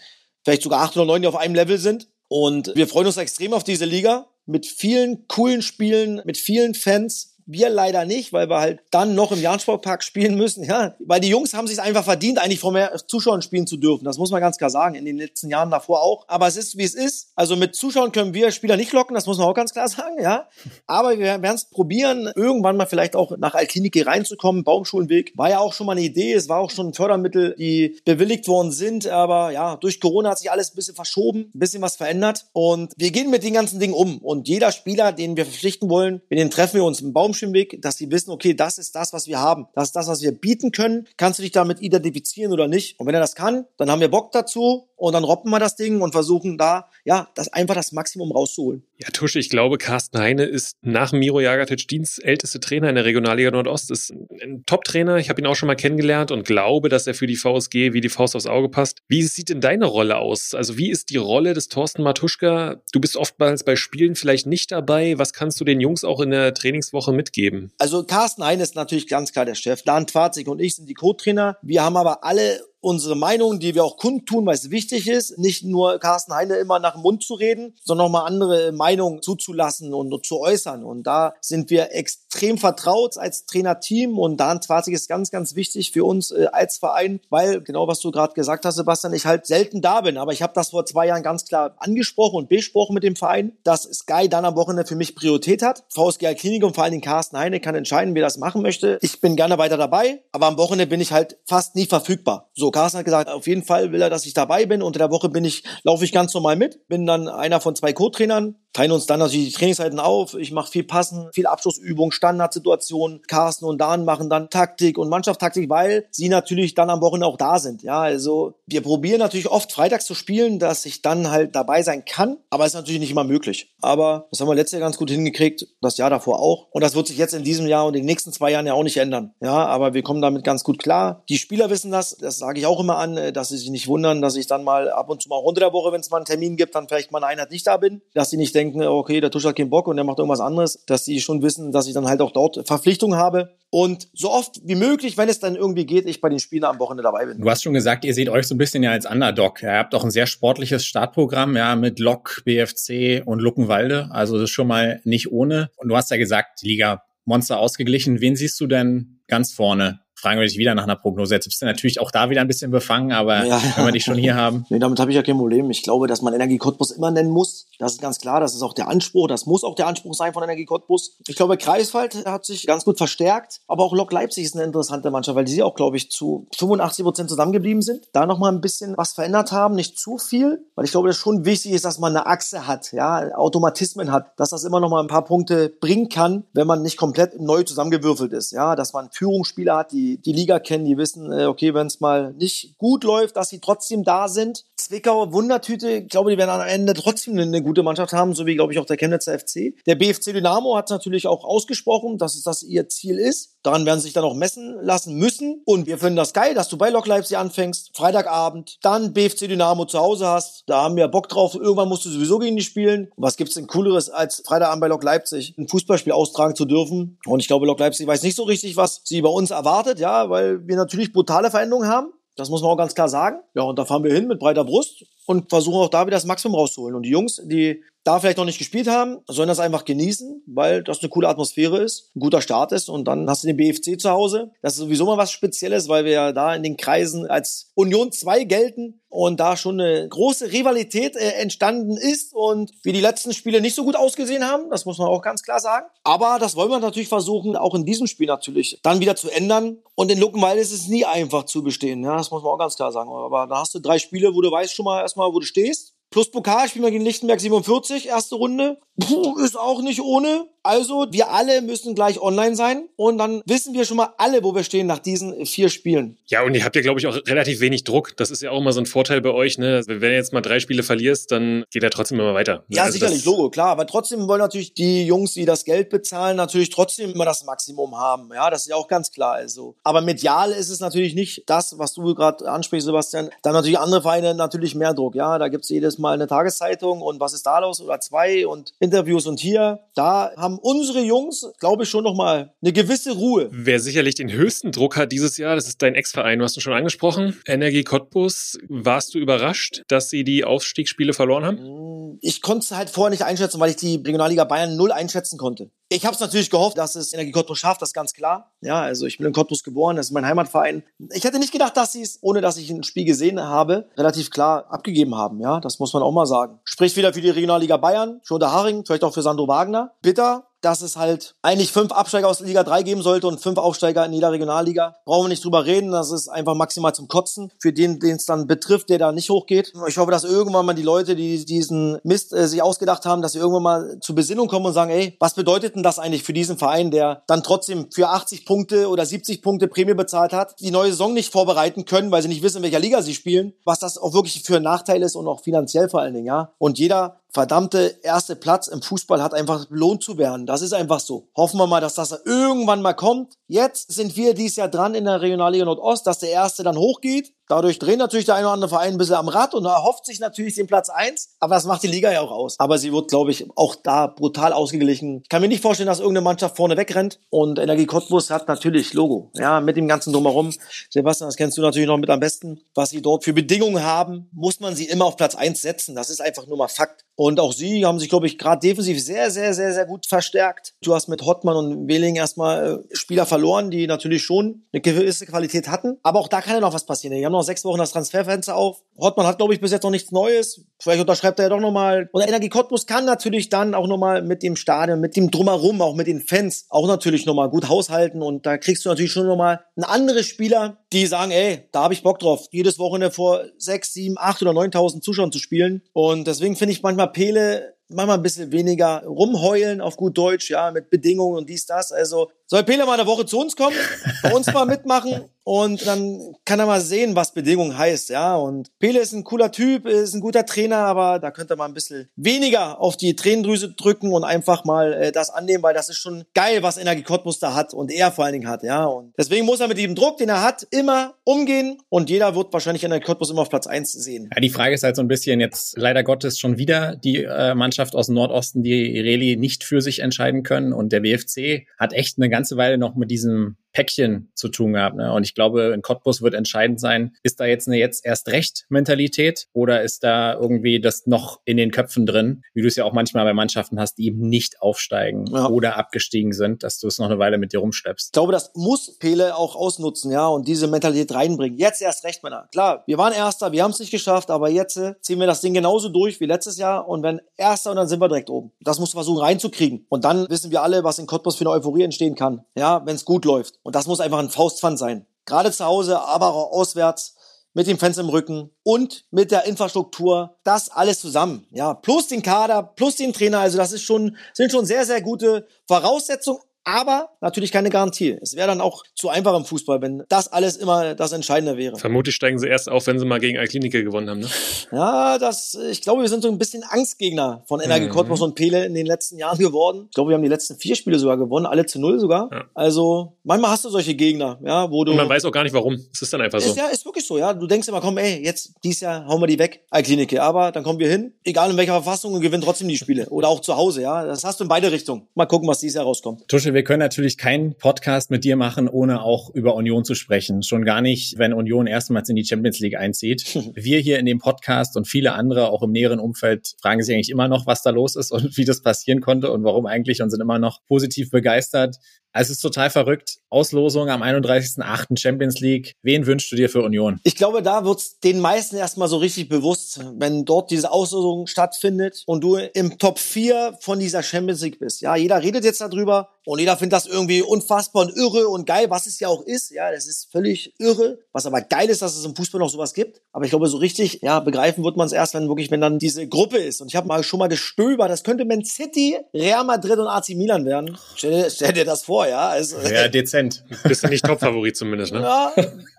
Speaker 1: vielleicht sogar acht oder neun, die auf einem Level sind. Und wir freuen uns extrem auf diese Liga mit vielen coolen Spielen, mit vielen Fans. Wir leider nicht, weil wir halt dann noch im Jahn-Sportpark spielen müssen, ja. Weil die Jungs haben sich einfach verdient, eigentlich vor mehr Zuschauern spielen zu dürfen. Das muss man ganz klar sagen. In den letzten Jahren davor auch. Aber es ist, wie es ist. Also mit Zuschauern können wir Spieler nicht locken, das muss man auch ganz klar sagen, ja. Aber wir werden es probieren, irgendwann mal vielleicht auch nach Altklinike reinzukommen. Baumschulenweg war ja auch schon mal eine Idee. Es war auch schon ein Fördermittel, die bewilligt worden sind. Aber ja, durch Corona hat sich alles ein bisschen verschoben, ein bisschen was verändert. Und wir gehen mit den ganzen Dingen um. Und jeder Spieler, den wir verpflichten wollen, mit dem treffen wir uns im Baumschulenweg, dass sie wissen, okay, das ist das, was wir haben. Das ist das, was wir bieten können. Kannst du dich damit identifizieren oder nicht? Und wenn er das kann, dann haben wir Bock dazu. Und dann roppen wir das Ding und versuchen da, ja, das einfach das Maximum rauszuholen.
Speaker 5: Ja, Tusche, ich glaube, Carsten Heine ist nach Miro Jagatic dienstälteste Trainer in der Regionalliga Nordost, ist ein Top-Trainer. Ich habe ihn auch schon mal kennengelernt und glaube, dass er für die VSG wie die Faust aufs Auge passt. Wie sieht denn deine Rolle aus? Also wie ist die Rolle des Thorsten Matuschka? Du bist oftmals bei Spielen vielleicht nicht dabei. Was kannst du den Jungs auch in der Trainingswoche mitgeben?
Speaker 1: Also Carsten Heine ist natürlich ganz klar der Chef. Dan Twarzig und ich sind die Co-Trainer. Wir haben aber alle unsere Meinung, die wir auch kundtun, weil es wichtig ist, nicht nur Carsten Heine immer nach dem Mund zu reden, sondern auch mal andere Meinungen zuzulassen und, zu äußern. Und da sind wir extrem vertraut als Trainerteam und Dan Twarzig ist ganz, ganz wichtig für uns äh, als Verein, weil genau was du gerade gesagt hast, Sebastian, ich halt selten da bin. Aber ich habe das vor zwei Jahren ganz klar angesprochen und besprochen mit dem Verein, dass Sky dann am Wochenende für mich Priorität hat. VSG Klinik und vor allen Dingen Carsten Heine kann entscheiden, wer das machen möchte. Ich bin gerne weiter dabei, aber am Wochenende bin ich halt fast nie verfügbar. So, Carsten hat gesagt, auf jeden Fall will er, dass ich dabei bin. Unter der Woche bin ich, laufe ich ganz normal mit, bin dann einer von zwei Co-Trainern, teilen uns dann natürlich die Trainingszeiten auf. Ich mache viel Passen, viel Abschlussübung, Standardsituationen. Carsten und Dan machen dann Taktik und Mannschaftstaktik, weil sie natürlich dann am Wochenende auch da sind. Ja, also wir probieren natürlich oft freitags zu spielen, dass ich dann halt dabei sein kann, aber ist natürlich nicht immer möglich. Aber das haben wir letztes Jahr ganz gut hingekriegt, das Jahr davor auch. Und das wird sich jetzt in diesem Jahr und in den nächsten zwei Jahren ja auch nicht ändern. Ja, aber wir kommen damit ganz gut klar. Die Spieler wissen das, das sage ich auch immer an, äh, dass sie sich nicht wundern, dass ich dann mal ab und zu mal unter der Woche, wenn es mal einen Termin gibt, dann vielleicht mal eine Einheit nicht da bin, dass sie nicht denken, okay, der Tusch hat keinen Bock und der macht irgendwas anderes, dass sie schon wissen, dass ich dann halt auch dort Verpflichtungen habe und so oft wie möglich, wenn es dann irgendwie geht, ich bei den Spielen am Wochenende dabei bin.
Speaker 4: Du hast schon gesagt, ihr seht euch so ein bisschen ja als Underdog. Ihr habt auch ein sehr sportliches Startprogramm, ja, mit Lok, BFC und Luckenwalde. Also das ist schon mal nicht ohne. Und du hast ja gesagt, die Liga Monster ausgeglichen. Wen siehst du denn ganz vorne? Fragen wir dich wieder nach einer Prognose. Jetzt bist du natürlich auch da wieder ein bisschen befangen, aber ja, wenn wir dich schon hier haben.
Speaker 1: Nee, damit habe ich ja kein Problem. Ich glaube, dass man Energie Cottbus immer nennen muss. Das ist ganz klar. Das ist auch der Anspruch. Das muss auch der Anspruch sein von Energie Cottbus. Ich glaube, Kreiswald hat sich ganz gut verstärkt. Aber auch Lok Leipzig ist eine interessante Mannschaft, weil die auch, glaube ich, zu 85 Prozent zusammengeblieben sind. Da nochmal ein bisschen was verändert haben. Nicht zu viel, weil ich glaube, dass schon wichtig ist, dass man eine Achse hat, ja, Automatismen hat, dass das immer noch mal ein paar Punkte bringen kann, wenn man nicht komplett neu zusammengewürfelt ist, ja, dass man Führungsspieler hat, die die Liga kennen, die wissen, äh, okay, wenn es mal nicht gut läuft, dass sie trotzdem da sind. Zwickau, Wundertüte, ich glaube, die werden am Ende trotzdem eine, gute Mannschaft haben, so wie, glaube ich, auch der Chemnitzer FC. Der BFC Dynamo hat natürlich auch ausgesprochen, dass es das ihr Ziel ist. Daran werden sie sich dann auch messen lassen müssen. Und wir finden das geil, dass du bei Lok Leipzig anfängst, Freitagabend, dann BFC Dynamo zu Hause hast. Da haben wir Bock drauf. Irgendwann musst du sowieso gegen die spielen. Was gibt's denn Cooleres, als Freitagabend bei Lok Leipzig ein Fußballspiel austragen zu dürfen? Und ich glaube, Lok Leipzig weiß nicht so richtig, was sie bei uns erwartet, ja, weil wir natürlich brutale Veränderungen haben. Das muss man auch ganz klar sagen. Ja, und da fahren wir hin mit breiter Brust und versuchen auch da wieder das Maximum rauszuholen. Und die Jungs, die da vielleicht noch nicht gespielt haben, sollen das einfach genießen, weil das eine coole Atmosphäre ist, ein guter Start ist und dann hast du den BFC zu Hause. Das ist sowieso mal was Spezielles, weil wir ja da in den Kreisen als Union 2 gelten und da schon eine große Rivalität äh, entstanden ist und wir die letzten Spiele nicht so gut ausgesehen haben, das muss man auch ganz klar sagen. Aber das wollen wir natürlich versuchen, auch in diesem Spiel natürlich dann wieder zu ändern. Und in Luckenwalde ist es nie einfach zu bestehen, ja, das muss man auch ganz klar sagen. Aber da hast du drei Spiele, wo du weißt schon mal erstmal, wo du stehst Plus Pokal spielen wir gegen Lichtenberg 47, erste Runde. Puh, ist auch nicht ohne. Also, wir alle müssen gleich online sein und dann wissen wir schon mal alle, wo wir stehen nach diesen vier Spielen.
Speaker 5: Ja, und ihr habt ja, glaube ich, auch relativ wenig Druck. Das ist ja auch immer so ein Vorteil bei euch. Ne? Wenn du jetzt mal drei Spiele verlierst, dann geht er trotzdem immer weiter.
Speaker 1: Ja, also sicherlich, Logo, klar. Aber trotzdem wollen natürlich die Jungs, die das Geld bezahlen, natürlich trotzdem immer das Maximum haben. Ja, das ist ja auch ganz klar. Also. Aber medial ist es natürlich nicht das, was du gerade ansprichst, Sebastian. Dann natürlich andere Vereine natürlich mehr Druck. Ja, da gibt's jedes Mal eine Tageszeitung und was ist da los oder zwei und Interviews und hier. Da haben unsere Jungs, glaube ich, schon nochmal eine gewisse Ruhe.
Speaker 5: Wer sicherlich den höchsten Druck hat dieses Jahr, das ist dein Ex-Verein. Du hast ihn schon angesprochen. Energie Cottbus. Warst du überrascht, dass sie die Aufstiegsspiele verloren haben?
Speaker 1: Mm, ich konnte es halt vorher nicht einschätzen, weil ich die Regionalliga Bayern null einschätzen konnte. Ich habe es natürlich gehofft, dass es Energie Cottbus schafft, das ist ganz klar. Ja, also ich bin in Cottbus geboren, das ist mein Heimatverein. Ich hätte nicht gedacht, dass sie es, ohne dass ich ein Spiel gesehen habe, relativ klar abgegeben haben. Ja, das muss man auch mal sagen. Spricht wieder für die Regionalliga Bayern, schon der Haring, vielleicht auch für Sandro Wagner. Bitter, dass es halt eigentlich fünf Absteiger aus Liga 3 geben sollte und fünf Aufsteiger in jeder Regionalliga. Brauchen wir nicht drüber reden, das ist einfach maximal zum Kotzen für den, den es dann betrifft, der da nicht hochgeht. Ich hoffe, dass irgendwann mal die Leute, die diesen Mist äh, sich ausgedacht haben, dass sie irgendwann mal zur Besinnung kommen und sagen, ey, was bedeutet denn das eigentlich für diesen Verein, der dann trotzdem für 80 Punkte oder 70 Punkte Prämie bezahlt hat, die neue Saison nicht vorbereiten können, weil sie nicht wissen, in welcher Liga sie spielen, was das auch wirklich für ein Nachteil ist und auch finanziell vor allen Dingen, ja. Und jeder verdammte erste Platz im Fußball hat einfach belohnt zu werden. Das ist einfach so. Hoffen wir mal, dass das irgendwann mal kommt. Jetzt sind wir dieses Jahr dran in der Regionalliga Nordost, dass der erste dann hochgeht. Dadurch drehen natürlich der eine oder andere Verein ein bisschen am Rad und erhofft sich natürlich den Platz eins. Aber das macht die Liga ja auch aus. Aber sie wird, glaube ich, auch da brutal ausgeglichen. Ich kann mir nicht vorstellen, dass irgendeine Mannschaft vorne wegrennt. Und Energie Cottbus hat natürlich Logo. Ja, mit dem ganzen Drumherum. Sebastian, das kennst du natürlich noch mit am besten. Was sie dort für Bedingungen haben, muss man sie immer auf Platz eins setzen. Das ist einfach nur mal Fakt. Und auch sie haben sich, glaube ich, gerade defensiv sehr, sehr, sehr, sehr gut verstärkt. Du hast mit Hottmann und Wehling erstmal äh, Spieler verloren, die natürlich schon eine gewisse Qualität hatten. Aber auch da kann ja noch was passieren. Die haben noch sechs Wochen das Transferfenster auf. Hottmann hat, glaube ich, bis jetzt noch nichts Neues. Vielleicht unterschreibt er ja doch nochmal. Und Energie Cottbus kann natürlich dann auch nochmal mit dem Stadion, mit dem Drumherum, auch mit den Fans, auch natürlich nochmal gut haushalten. Und da kriegst du natürlich schon nochmal ein andere Spieler, die sagen, ey, da habe ich Bock drauf, jedes Wochenende vor sechs, sieben, acht oder neuntausend Zuschauern zu spielen. Und deswegen finde ich manchmal Pele manchmal ein bisschen weniger rumheulen auf gut Deutsch, ja, mit Bedingungen und dies, das. Also soll Pele mal eine Woche zu uns kommen, bei uns mal mitmachen und dann kann er mal sehen, was Bedingungen heißt, ja. Und Pele ist ein cooler Typ, ist ein guter Trainer, aber da könnte man ein bisschen weniger auf die Tränendrüse drücken und einfach mal äh, das annehmen, weil das ist schon geil, was Energie Cottbus da hat und er vor allen Dingen hat, ja. Und deswegen muss er mit dem Druck, den er hat, immer umgehen und jeder wird wahrscheinlich Energie Cottbus immer auf Platz eins sehen.
Speaker 4: Ja, die Frage ist halt so ein bisschen jetzt leider Gottes schon wieder die äh, Mannschaft aus dem Nordosten, die Reli nicht für sich entscheiden können und der WFC hat echt eine ganze Weile noch mit diesem Päckchen zu tun gehabt. Ne? Und ich glaube, in Cottbus wird entscheidend sein, ist da jetzt eine jetzt erst recht Mentalität oder ist da irgendwie das noch in den Köpfen drin, wie du es ja auch manchmal bei Mannschaften hast, die eben nicht aufsteigen ja. oder abgestiegen sind, dass du es noch eine Weile mit dir rumschleppst.
Speaker 1: Ich glaube, das muss Pele auch ausnutzen, ja, und diese Mentalität reinbringen. Jetzt erst recht, Männer. Klar, wir waren Erster, wir haben es nicht geschafft, aber jetzt äh, ziehen wir das Ding genauso durch wie letztes Jahr und wenn Erster und dann sind wir direkt oben. Das musst du versuchen reinzukriegen. Und dann wissen wir alle, was in Cottbus für eine Euphorie entstehen kann, ja, wenn es gut läuft. Und das muss einfach ein Faustpfand sein. Gerade zu Hause, aber auch auswärts mit dem Fans im Rücken und mit der Infrastruktur, das alles zusammen, ja, plus den Kader, plus den Trainer, also das ist schon, sind schon sehr, sehr gute Voraussetzungen, aber natürlich keine Garantie. Es wäre dann auch zu einfach im Fußball, wenn das alles immer das Entscheidende wäre.
Speaker 5: Vermutlich steigen sie erst auf, wenn sie mal gegen Alklinike gewonnen haben, ne?
Speaker 1: Ja, das, ich glaube, wir sind so ein bisschen Angstgegner von Energie mhm. Cottbus und Pele in den letzten Jahren geworden. Ich glaube, wir haben die letzten vier Spiele sogar gewonnen, alle zu null sogar. Ja. Also, manchmal hast du solche Gegner, ja, wo du.
Speaker 5: Und man weiß auch gar nicht warum. Es ist dann einfach so.
Speaker 1: Ist, ja, ist wirklich so, ja. Du denkst immer, komm, ey, jetzt, dies Jahr hauen wir die weg, Alklinike. Aber dann kommen wir hin, egal in welcher Verfassung und gewinnen trotzdem die Spiele. Oder auch zu Hause, ja. Das hast du in beide Richtungen. Mal gucken, was dieses Jahr rauskommt.
Speaker 4: Tusche, wir können natürlich keinen Podcast mit dir machen, ohne auch über Union zu sprechen. Schon gar nicht, wenn Union erstmals in die Champions League einzieht. Wir hier in dem Podcast und viele andere auch im näheren Umfeld fragen sich eigentlich immer noch, was da los ist und wie das passieren konnte und warum eigentlich und sind immer noch positiv begeistert. Also es ist total verrückt. Auslosung am 31.8. Champions League. Wen wünschst du dir für Union?
Speaker 1: Ich glaube, da wird's den meisten erstmal so richtig bewusst, wenn dort diese Auslosung stattfindet und du im Top 4 von dieser Champions League bist. Ja, jeder redet jetzt darüber und jeder findet das irgendwie unfassbar und irre und geil, was es ja auch ist. Ja, das ist völlig irre. Was aber geil ist, dass es im Fußball noch sowas gibt. Aber ich glaube, so richtig, ja, begreifen wird man es erst, wenn wirklich, wenn dann diese Gruppe ist. Und ich habe mal schon mal gestöbert, das könnte Man City, Real Madrid und AC Milan werden. Stell, stell dir das vor ja. Also,
Speaker 4: ja, dezent.
Speaker 5: Bist du nicht Top-Favorit zumindest, ne?
Speaker 1: Ja,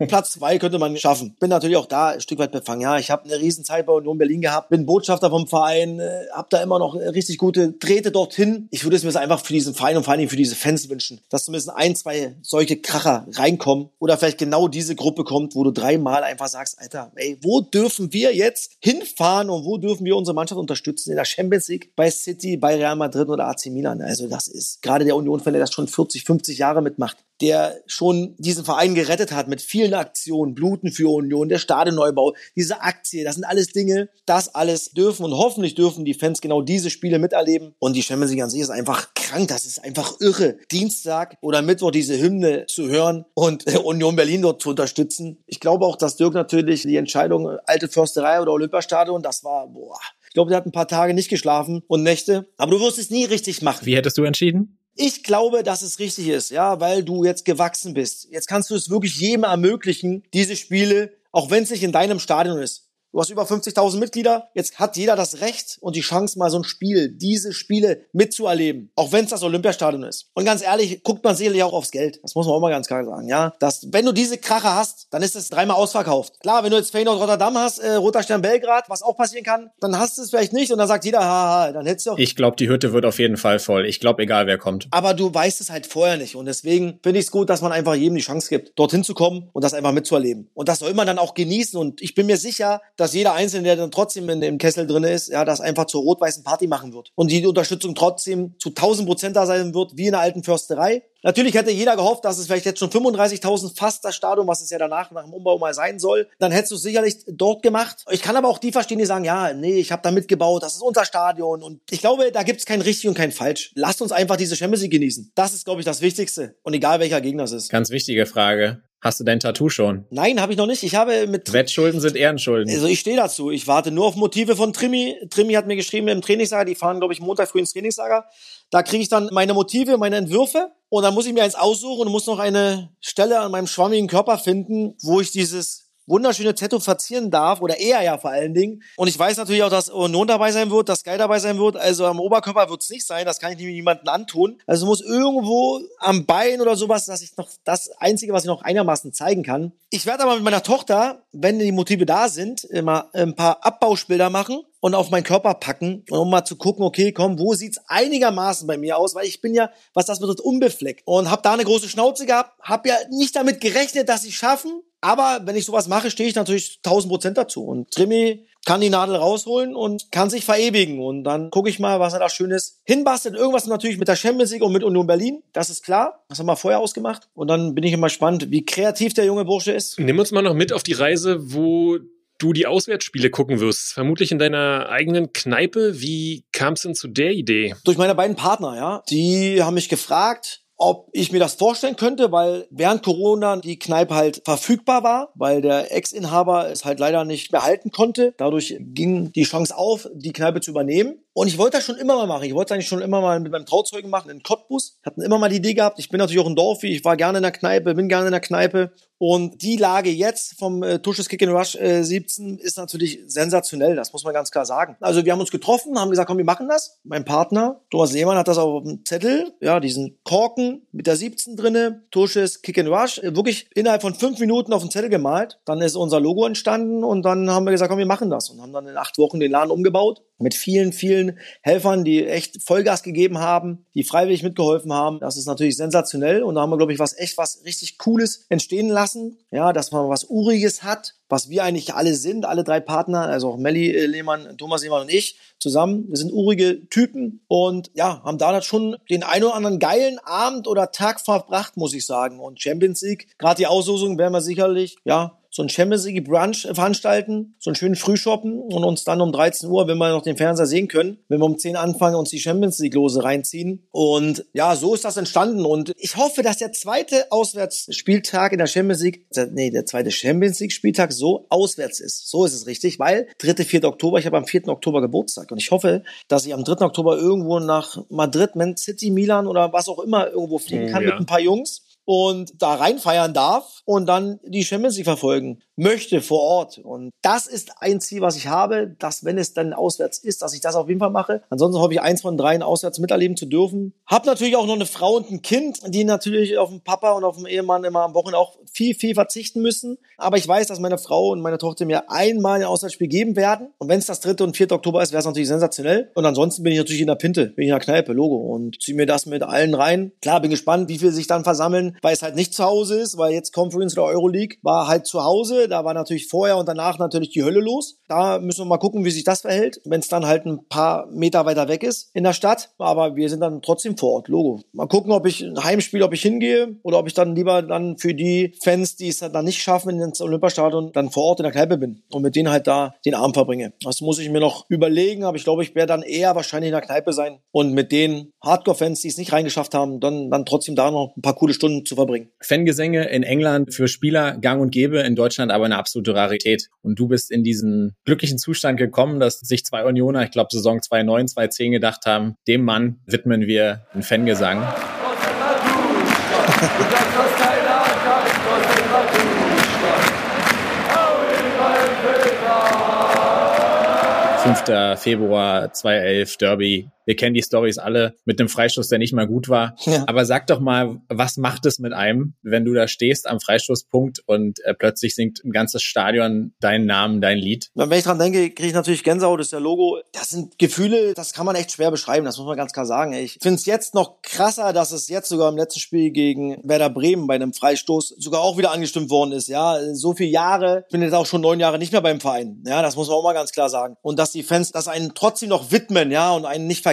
Speaker 1: Platz zwei könnte man schaffen. Bin natürlich auch da ein Stück weit befangen. Ja, ich habe eine Riesenzeit bei Union Berlin gehabt, bin Botschafter vom Verein, äh, habe da immer noch richtig gute Drähte dorthin. Ich würde es mir einfach für diesen Verein und vor allem für diese Fans wünschen, dass zumindest ein, zwei solche Kracher reinkommen oder vielleicht genau diese Gruppe kommt, wo du dreimal einfach sagst, Alter, ey, wo dürfen wir jetzt hinfahren und wo dürfen wir unsere Mannschaft unterstützen? In der Champions League, bei City, bei Real Madrid oder AC Milan. Also das ist gerade der Union-Fan, der das schon 40 40, 50 Jahre mitmacht, der schon diesen Verein gerettet hat mit vielen Aktionen, Bluten für Union, der Stadionneubau, diese Aktie, das sind alles Dinge, das alles dürfen und hoffentlich dürfen die Fans genau diese Spiele miterleben. Und die Champions League an sich ist einfach krank, das ist einfach irre. Dienstag oder Mittwoch diese Hymne zu hören und Union Berlin dort zu unterstützen. Ich glaube auch, dass Dirk natürlich die Entscheidung alte Försterei oder Olympiastadion, das war, boah, Ich glaube, der hat ein paar Tage nicht geschlafen und Nächte. Aber du wirst es nie richtig machen.
Speaker 4: Wie hättest du entschieden?
Speaker 1: Ich glaube, dass es richtig ist, ja, weil du jetzt gewachsen bist. Jetzt kannst du es wirklich jedem ermöglichen, diese Spiele, auch wenn es nicht in deinem Stadion ist. Du hast über 50.000 Mitglieder. Jetzt hat jeder das Recht und die Chance, mal so ein Spiel, diese Spiele mitzuerleben. Auch wenn es das Olympiastadion ist. Und ganz ehrlich, guckt man sicherlich auch aufs Geld. Das muss man auch mal ganz klar sagen, ja. Dass, wenn du diese Krache hast, dann ist es dreimal ausverkauft. Klar, wenn du jetzt Feyenoord Rotterdam hast, äh, Roter Stern Belgrad, was auch passieren kann, dann hast du es vielleicht nicht und dann sagt jeder, haha, dann hättest du auch.
Speaker 4: Ich glaube, die Hütte wird auf jeden Fall voll. Ich glaube, egal wer kommt.
Speaker 1: Aber du weißt es halt vorher nicht. Und deswegen finde ich es gut, dass man einfach jedem die Chance gibt, dorthin zu kommen und das einfach mitzuerleben. Und das soll man dann auch genießen. Und ich bin mir sicher, dass jeder Einzelne, der dann trotzdem in dem Kessel drin ist, ja, das einfach zur rot-weißen Party machen wird. Und die Unterstützung trotzdem zu 1000 Prozent da sein wird, wie in der alten Försterei. Natürlich hätte jeder gehofft, dass es vielleicht jetzt schon 35.000 fast das Stadion, was es ja danach nach dem Umbau mal sein soll. Dann hättest du es sicherlich dort gemacht. Ich kann aber auch die verstehen, die sagen, ja, nee, ich habe da mitgebaut, das ist unser Stadion. Und ich glaube, da gibt es kein richtig und kein falsch. Lasst uns einfach diese Champions League genießen. Das ist, glaube ich, das Wichtigste. Und egal welcher Gegner es ist.
Speaker 4: Ganz wichtige Frage. Hast du dein Tattoo schon?
Speaker 1: Nein, habe ich noch nicht. Ich habe mit
Speaker 4: Wettschulden sind Ehrenschulden.
Speaker 1: Also ich stehe dazu. Ich warte nur auf Motive von Trimi. Trimi hat mir geschrieben im Trainingslager, die fahren, glaube ich, Montag früh ins Trainingslager. Da kriege ich dann meine Motive, meine Entwürfe und dann muss ich mir eins aussuchen und muss noch eine Stelle an meinem schwammigen Körper finden, wo ich dieses wunderschöne Tattoo verzieren darf, oder er ja vor allen Dingen. Und ich weiß natürlich auch, dass Union dabei sein wird, dass Sky dabei sein wird. Also am Oberkörper wird es nicht sein, das kann ich nämlich niemandem antun. Also muss irgendwo am Bein oder sowas, dass ich noch das Einzige, was ich noch einigermaßen zeigen kann. Ich werde aber mit meiner Tochter, wenn die Motive da sind, immer ein paar Abbauschbilder machen und auf meinen Körper packen, um mal zu gucken, okay, komm, wo sieht's einigermaßen bei mir aus, weil ich bin ja, was das betrifft, unbefleckt und habe da eine große Schnauze gehabt, habe ja nicht damit gerechnet, dass sie schaffen, aber wenn ich sowas mache, stehe ich natürlich 1000 Prozent dazu. Und Trimi kann die Nadel rausholen und kann sich verewigen. Und dann gucke ich mal, was er da Schönes hinbastelt. Irgendwas natürlich mit der Champions League und mit Union Berlin. Das ist klar. Das haben wir vorher ausgemacht. Und dann bin ich immer gespannt, wie kreativ der junge Bursche ist.
Speaker 5: Nimm uns mal noch mit auf die Reise, wo du die Auswärtsspiele gucken wirst. Vermutlich in deiner eigenen Kneipe. Wie kam es denn zu der Idee?
Speaker 1: Durch meine beiden Partner, ja. Die haben mich gefragt, ob ich mir das vorstellen könnte, weil während Corona die Kneipe halt verfügbar war, weil der Ex-Inhaber es halt leider nicht behalten konnte. Dadurch ging die Chance auf, die Kneipe zu übernehmen. Und ich wollte das schon immer mal machen. Ich wollte es eigentlich schon immer mal mit meinem Trauzeugen machen in Cottbus. Hatten immer mal die Idee gehabt. Ich bin natürlich auch ein Dorfi. Ich war gerne in der Kneipe, bin gerne in der Kneipe. Und die Lage jetzt vom äh, Tusches Kick and Rush äh, 17 ist natürlich sensationell. Das muss man ganz klar sagen. Also wir haben uns getroffen, haben gesagt, komm, wir machen das. Mein Partner, Thomas Seemann, hat das auf dem Zettel. Ja, diesen Korken mit der 17 drinne. Tusches Kick and Rush. Äh, wirklich innerhalb von fünf Minuten auf dem Zettel gemalt. Dann ist unser Logo entstanden und dann haben wir gesagt, komm, wir machen das. Und haben dann in acht Wochen den Laden umgebaut. Mit vielen, vielen Helfern, die echt Vollgas gegeben haben, die freiwillig mitgeholfen haben. Das ist natürlich sensationell und da haben wir, glaube ich, was echt was richtig Cooles entstehen lassen. Ja, dass man was Uriges hat, was wir eigentlich alle sind, alle drei Partner, also auch Melli äh, Lehmann, Thomas Lehmann und ich zusammen. Wir sind urige Typen und ja, haben da schon den ein oder anderen geilen Abend oder Tag verbracht, muss ich sagen. Und Champions League, gerade die Auslosung werden wir sicherlich, ja, so ein Champions League Brunch veranstalten, so einen schönen Frühshoppen und uns dann um 13 Uhr, wenn wir noch den Fernseher sehen können, wenn wir um 10 anfangen, uns die Champions League Lose reinziehen. Und ja, so ist das entstanden. Und ich hoffe, dass der zweite Auswärtsspieltag in der Champions League, nee, der zweite Champions League Spieltag so auswärts ist. So ist es richtig, weil 3. 4. Oktober, ich habe am 4. Oktober Geburtstag und ich hoffe, dass ich am 3. Oktober irgendwo nach Madrid, Man City, Milan oder was auch immer irgendwo fliegen kann oh, ja. mit ein paar Jungs und da reinfeiern darf und dann die Champions League verfolgen möchte vor Ort. Und das ist ein Ziel, was ich habe, dass wenn es dann auswärts ist, dass ich das auf jeden Fall mache. Ansonsten hoffe ich, eins von dreien auswärts miterleben zu dürfen. Hab natürlich auch noch eine Frau und ein Kind, die natürlich auf den Papa und auf den Ehemann immer am Wochenende auch viel, viel verzichten müssen. Aber ich weiß, dass meine Frau und meine Tochter mir einmal ein Auswärtsspiel geben werden. Und wenn es das 3. und 4. Oktober ist, wäre es natürlich sensationell. Und ansonsten bin ich natürlich in der Pinte, bin ich in der Kneipe, Logo. Und ziehe mir das mit allen rein. Klar, bin gespannt, wie viel sich dann versammeln, weil es halt nicht zu Hause ist, weil jetzt Conference oder Euroleague war halt zu Hause. Da war natürlich vorher und danach natürlich die Hölle los. Da müssen wir mal gucken, wie sich das verhält, wenn es dann halt ein paar Meter weiter weg ist in der Stadt. Aber wir sind dann trotzdem vor Ort, Logo. Mal gucken, ob ich ein Heimspiel, ob ich hingehe oder ob ich dann lieber dann für die Fans, die es dann nicht schaffen ins Olympiastadion, dann vor Ort in der Kneipe bin und mit denen halt da den Abend verbringe. Das muss ich mir noch überlegen, aber ich glaube, ich werde dann eher wahrscheinlich in der Kneipe sein und mit den Hardcore-Fans, die es nicht reingeschafft haben, dann, dann trotzdem da noch ein paar coole Stunden zu verbringen.
Speaker 4: Fangesänge in England für Spieler gang und gäbe, in Deutschland aber eine absolute Rarität. Und du bist in diesen glücklichen Zustand gekommen, dass sich zwei Unioner, ich glaube Saison 2009, 2010 gedacht haben, dem Mann widmen wir einen Fangesang. 5. Februar 2011 Derby wir kennen die Stories alle mit einem Freistoß, der nicht mal gut war. Ja. Aber sag doch mal, was macht es mit einem, wenn du da stehst am Freistoßpunkt und äh, plötzlich singt ein ganzes Stadion deinen Namen, dein Lied?
Speaker 1: Wenn ich dran denke, kriege ich natürlich Gänsehaut, das ist der Logo. Das sind Gefühle, das kann man echt schwer beschreiben, das muss man ganz klar sagen. Ich finde es jetzt noch krasser, dass es jetzt sogar im letzten Spiel gegen Werder Bremen bei einem Freistoß sogar auch wieder angestimmt worden ist. Ja, so viele Jahre, ich bin jetzt auch schon neun Jahre nicht mehr beim Verein. Ja, das muss man auch mal ganz klar sagen. Und dass die Fans das einen trotzdem noch widmen, ja, und einen nicht vergessen.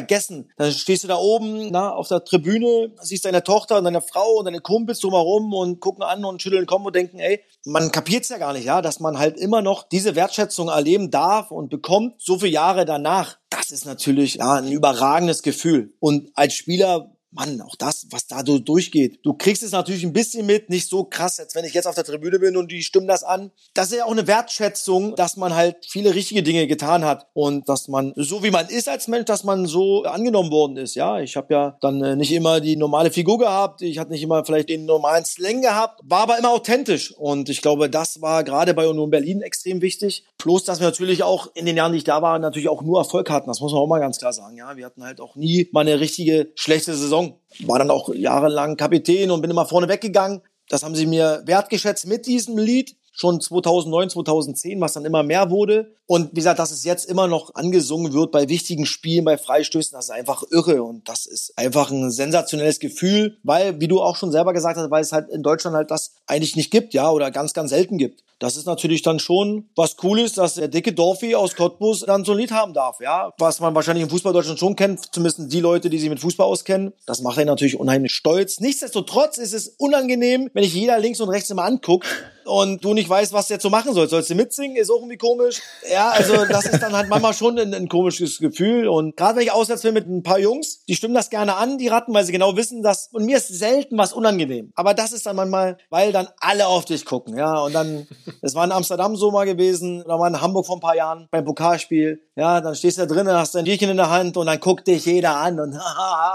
Speaker 1: Dann stehst du da oben na, auf der Tribüne, siehst deine Tochter und deine Frau und deine Kumpels drumherum und gucken an und schütteln kommen und denken, ey, man kapiert's ja gar nicht, ja, dass man halt immer noch diese Wertschätzung erleben darf und bekommt, so viele Jahre danach. Das ist natürlich ja, ein überragendes Gefühl. Und als Spieler Mann, auch das, was da so durchgeht. Du kriegst es natürlich ein bisschen mit, nicht so krass, als wenn ich jetzt auf der Tribüne bin und die stimmen das an. Das ist ja auch eine Wertschätzung, dass man halt viele richtige Dinge getan hat und dass man so wie man ist als Mensch, dass man so angenommen worden ist. Ja, ich habe ja dann äh, nicht immer die normale Figur gehabt, ich hatte nicht immer vielleicht den normalen Slang gehabt, war aber immer authentisch und ich glaube, das war gerade bei Union Berlin extrem wichtig. Plus, dass wir natürlich auch in den Jahren, die ich da war, natürlich auch nur Erfolg hatten. Das muss man auch mal ganz klar sagen. Ja, wir hatten halt auch nie mal eine richtige schlechte Saison Saison. War dann auch jahrelang Kapitän und bin immer vorne weggegangen. Das haben sie mir wertgeschätzt mit diesem Lied schon 2009, 2010, was dann immer mehr wurde. Und wie gesagt, dass es jetzt immer noch angesungen wird bei wichtigen Spielen, bei Freistößen, das ist einfach irre. Und das ist einfach ein sensationelles Gefühl, weil, wie du auch schon selber gesagt hast, weil es halt in Deutschland halt das eigentlich nicht gibt, ja, oder ganz, ganz selten gibt. Das ist natürlich dann schon was Cooles, dass der dicke Dorfi aus Cottbus dann so ein Lied haben darf, ja. Was man wahrscheinlich im Fußball Deutschland schon kennt, zumindest die Leute, die sich mit Fußball auskennen. Das macht ihn natürlich unheimlich stolz. Nichtsdestotrotz ist es unangenehm, wenn ich jeder links und rechts immer anguckt und du nicht weißt, was du jetzt so machen sollst. Sollst du mitsingen? Ist auch irgendwie komisch. Ja, also das ist dann halt manchmal schon ein, ein komisches Gefühl. Und gerade wenn ich auswärts bin mit ein paar Jungs, die stimmen das gerne an, die Ratten, weil sie genau wissen, dass, und mir ist selten was unangenehm. Aber das ist dann manchmal, weil dann alle auf dich gucken, ja. Und dann, es war in Amsterdam so mal gewesen, da war in Hamburg vor ein paar Jahren beim Pokalspiel. Ja, dann stehst du da drinnen, hast dein Bierchen in der Hand und dann guckt dich jeder an und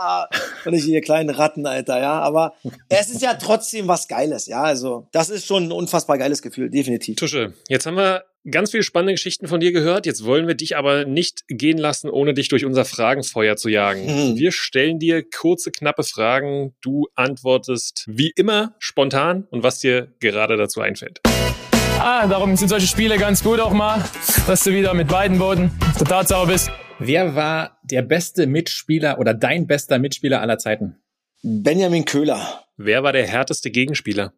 Speaker 1: und ich hier kleinen Ratten, Alter, ja. Aber es ist ja trotzdem was Geiles, ja. Also, das ist schon ein unfassbar geiles Gefühl, definitiv.
Speaker 5: Tusche, jetzt haben wir ganz viele spannende Geschichten von dir gehört. Jetzt wollen wir dich aber nicht gehen lassen, ohne dich durch unser Fragenfeuer zu jagen. Hm. Wir stellen dir kurze, knappe Fragen. Du antwortest wie immer spontan und was dir gerade dazu einfällt.
Speaker 6: Ah, darum sind solche Spiele ganz gut auch mal, dass du wieder mit beiden Boden der Tatsache bist.
Speaker 4: Wer war der beste Mitspieler oder dein bester Mitspieler aller Zeiten?
Speaker 1: Benjamin Köhler.
Speaker 5: Wer war der härteste Gegenspieler?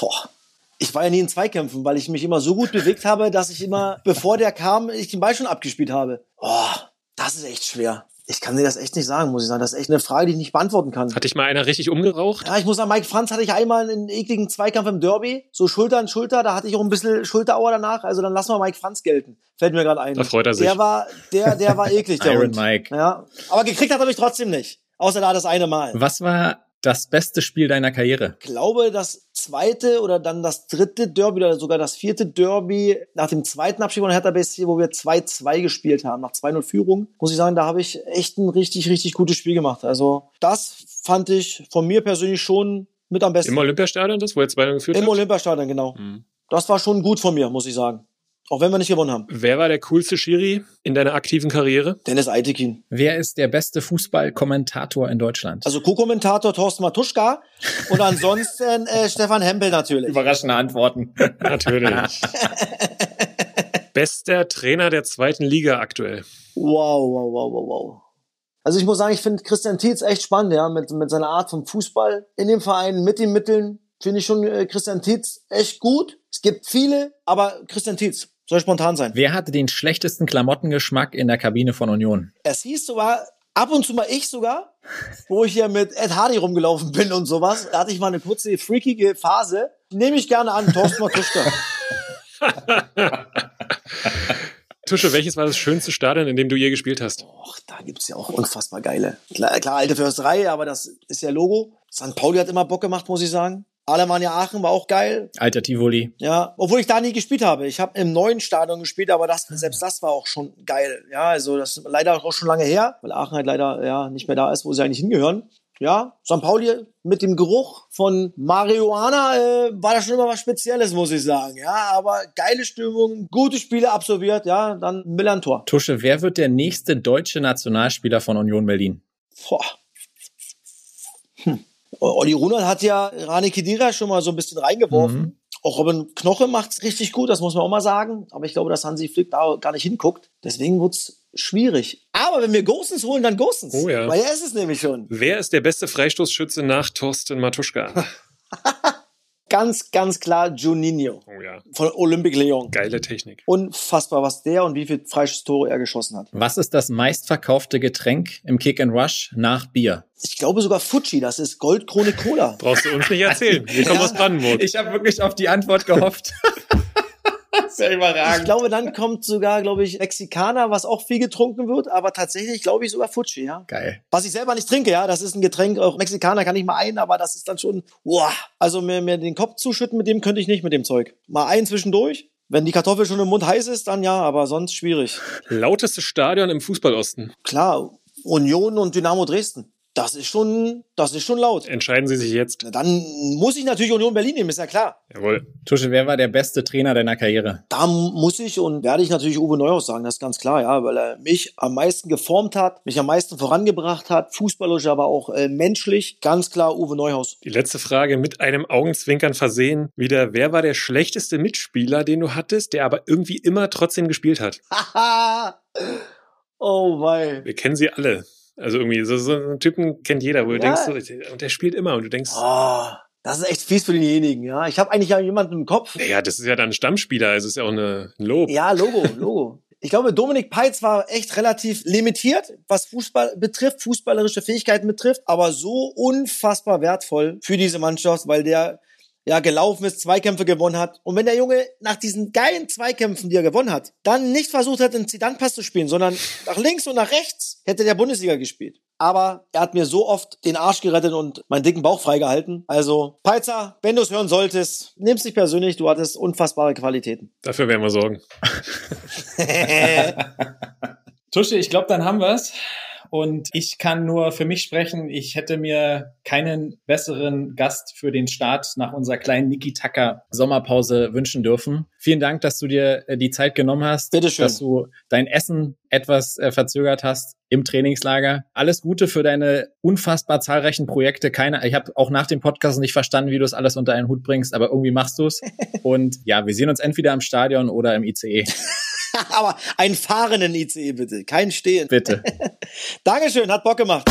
Speaker 1: Boah. Ich war ja nie in Zweikämpfen, weil ich mich immer so gut bewegt habe, dass ich immer, bevor der kam, ich den Ball schon abgespielt habe. Oh, das ist echt schwer. Ich kann dir das echt nicht sagen, muss ich sagen. Das ist echt eine Frage, die ich nicht beantworten kann.
Speaker 5: Hat dich mal einer richtig umgeraucht?
Speaker 1: Ja, ich muss sagen, Mike Franz hatte ich einmal einen ekligen Zweikampf im Derby. So Schulter an Schulter, da hatte ich auch ein bisschen Schulterauer danach. Also dann lassen wir Mike Franz gelten. Fällt mir gerade ein.
Speaker 5: Da freut er sich.
Speaker 1: Der war, der, der war eklig, der
Speaker 4: Iron
Speaker 1: Hund.
Speaker 4: Mike.
Speaker 1: Ja. Aber gekriegt hat er mich trotzdem nicht. Außer da das eine Mal.
Speaker 4: Was war das beste Spiel deiner Karriere?
Speaker 1: Ich glaube, das zweite oder dann das dritte Derby oder sogar das vierte Derby nach dem zweiten Abschied von Hertha BSC, wo wir 2-2 gespielt haben, nach 2-0 Führung, muss ich sagen, da habe ich echt ein richtig, richtig gutes Spiel gemacht. Also das fand ich von mir persönlich schon mit am besten.
Speaker 5: Im Olympiastadion, das, wo ihr 2-0 geführt
Speaker 1: Im
Speaker 5: habt?
Speaker 1: Olympiastadion, genau.
Speaker 5: Mhm.
Speaker 1: Das war schon gut von mir, muss ich sagen. Auch wenn wir nicht gewonnen haben.
Speaker 5: Wer war der coolste Schiri in deiner aktiven Karriere?
Speaker 1: Dennis Eitekin.
Speaker 4: Wer ist der beste Fußballkommentator in Deutschland?
Speaker 1: Also Co-Kommentator Thorsten Matuschka und ansonsten äh, Stefan Hempel natürlich.
Speaker 4: Überraschende Antworten.
Speaker 5: Natürlich. Bester Trainer der zweiten Liga aktuell.
Speaker 1: Wow, wow, wow, wow, wow. Also ich muss sagen, ich finde Christian Tietz echt spannend, ja, mit, mit seiner Art vom Fußball in dem Verein, mit den Mitteln. Finde ich schon äh, Christian Tietz echt gut. Es gibt viele, aber Christian Tietz soll spontan sein.
Speaker 4: Wer hatte den schlechtesten Klamottengeschmack in der Kabine von Union?
Speaker 1: Es hieß sogar, ab und zu mal ich sogar, wo ich hier mit Ed Hardy rumgelaufen bin und sowas. Da hatte ich mal eine kurze freakige Phase. Nehme ich gerne an, Thorsten Matuschka.
Speaker 5: Tusche, welches war das schönste Stadion, in dem du je gespielt hast?
Speaker 1: Och, da gibt's ja auch unfassbar geile. Klar, klar, alte Försterei, aber das ist ja Logo. St. Pauli hat immer Bock gemacht, muss ich sagen. Alemannia Aachen war auch geil.
Speaker 4: Alter Tivoli.
Speaker 1: Ja, obwohl ich da nie gespielt habe. Ich habe im neuen Stadion gespielt, aber das, selbst das war auch schon geil. Ja, also das ist leider auch schon lange her, weil Aachen halt leider ja nicht mehr da ist, wo sie eigentlich hingehören. Ja, St. Pauli mit dem Geruch von Marihuana äh, war da schon immer was Spezielles, muss ich sagen. Ja, aber geile Stimmung, gute Spiele absolviert, ja, dann Millantor.
Speaker 4: Tusche, wer wird der nächste deutsche Nationalspieler von Union Berlin?
Speaker 1: Boah. Olli Runert hat ja Rani Kedira schon mal so ein bisschen reingeworfen. Mhm. Auch Robin Knoche macht's richtig gut, das muss man auch mal sagen. Aber ich glaube, dass Hansi Flick da gar nicht hinguckt. Deswegen wird's schwierig. Aber wenn wir Gosens holen, dann Gosens.
Speaker 5: Oh ja.
Speaker 1: Weil er ist es nämlich schon.
Speaker 5: Wer ist der beste Freistoßschütze nach Thorsten Matuschka?
Speaker 1: ganz, ganz klar Juninho.
Speaker 5: Oh ja.
Speaker 1: Von Olympique Lyon.
Speaker 5: Geile Technik.
Speaker 1: Unfassbar, was der und wie viele Freistoßtore er geschossen hat.
Speaker 4: Was ist das meistverkaufte Getränk im Kick and Rush nach Bier?
Speaker 1: Ich glaube sogar Fuji, das ist Goldkrone Cola.
Speaker 5: Brauchst du uns nicht erzählen. Wir kommen ja. aus Brandenburg.
Speaker 4: Ich habe wirklich auf die Antwort gehofft.
Speaker 1: Sehr überragend. Ich glaube, dann kommt sogar, glaube ich, Mexikaner, was auch viel getrunken wird, aber tatsächlich glaube ich sogar Fuji, ja.
Speaker 4: Geil.
Speaker 1: Was ich selber nicht trinke, ja, das ist ein Getränk, auch Mexikaner kann ich mal ein, aber das ist dann schon, wow. Also mir, mir den Kopf zuschütten mit dem könnte ich nicht mit dem Zeug. Mal ein zwischendurch. Wenn die Kartoffel schon im Mund heiß ist, dann ja, aber sonst schwierig.
Speaker 5: Lauteste Stadion im Fußballosten.
Speaker 1: Klar, Union und Dynamo Dresden. Das ist schon, das ist schon laut.
Speaker 5: Entscheiden Sie sich jetzt.
Speaker 1: Na, dann muss ich natürlich Union Berlin nehmen, ist ja klar.
Speaker 5: Jawohl.
Speaker 4: Tusche, wer war der beste Trainer deiner Karriere?
Speaker 1: Da muss ich und werde ich natürlich Uwe Neuhaus sagen, das ist ganz klar, ja, weil er mich am meisten geformt hat, mich am meisten vorangebracht hat, fußballisch, aber auch äh, menschlich. Ganz klar Uwe Neuhaus.
Speaker 5: Die letzte Frage mit einem Augenzwinkern versehen. Wieder, wer war der schlechteste Mitspieler, den du hattest, der aber irgendwie immer trotzdem gespielt hat?
Speaker 1: Haha! oh, wei.
Speaker 5: Wir kennen sie alle. Also irgendwie, so, so einen Typen kennt jeder, wo du ja. denkst, so, und der spielt immer und du denkst.
Speaker 1: Oh, das ist echt fies für denjenigen, ja. Ich habe eigentlich ja jemanden im Kopf.
Speaker 5: Ja, das ist ja dann ein Stammspieler, also ist ja auch eine, ein Lob.
Speaker 1: Ja, Logo, Logo. Ich glaube, Dominik Peitz war echt relativ limitiert, was Fußball betrifft, fußballerische Fähigkeiten betrifft, aber so unfassbar wertvoll für diese Mannschaft, weil der ja, gelaufen ist, Zweikämpfe gewonnen hat. Und wenn der Junge nach diesen geilen Zweikämpfen, die er gewonnen hat, dann nicht versucht hat, einen Zidane-Pass zu spielen, sondern nach links und nach rechts, hätte der Bundesliga gespielt. Aber er hat mir so oft den Arsch gerettet und meinen dicken Bauch freigehalten. Also, Peizer, wenn du es hören solltest, nimm's nicht persönlich, du hattest unfassbare Qualitäten.
Speaker 5: Dafür werden wir sorgen.
Speaker 4: Tusche, ich glaube, dann haben wir's. Und ich kann nur für mich sprechen, ich hätte mir keinen besseren Gast für den Start nach unserer kleinen Niki Tucker Sommerpause wünschen dürfen. Vielen Dank, dass du dir äh, die Zeit genommen hast,
Speaker 1: Bitteschön.
Speaker 4: dass du dein Essen etwas äh, verzögert hast im Trainingslager. Alles Gute für deine unfassbar zahlreichen Projekte. Keine, ich habe auch nach dem Podcast nicht verstanden, wie du es alles unter einen Hut bringst, aber irgendwie machst du es. Und ja, wir sehen uns entweder im Stadion oder im ICE.
Speaker 1: Aber einen fahrenden ICE bitte, kein Stehen.
Speaker 4: Bitte.
Speaker 1: Dankeschön, hat Bock gemacht.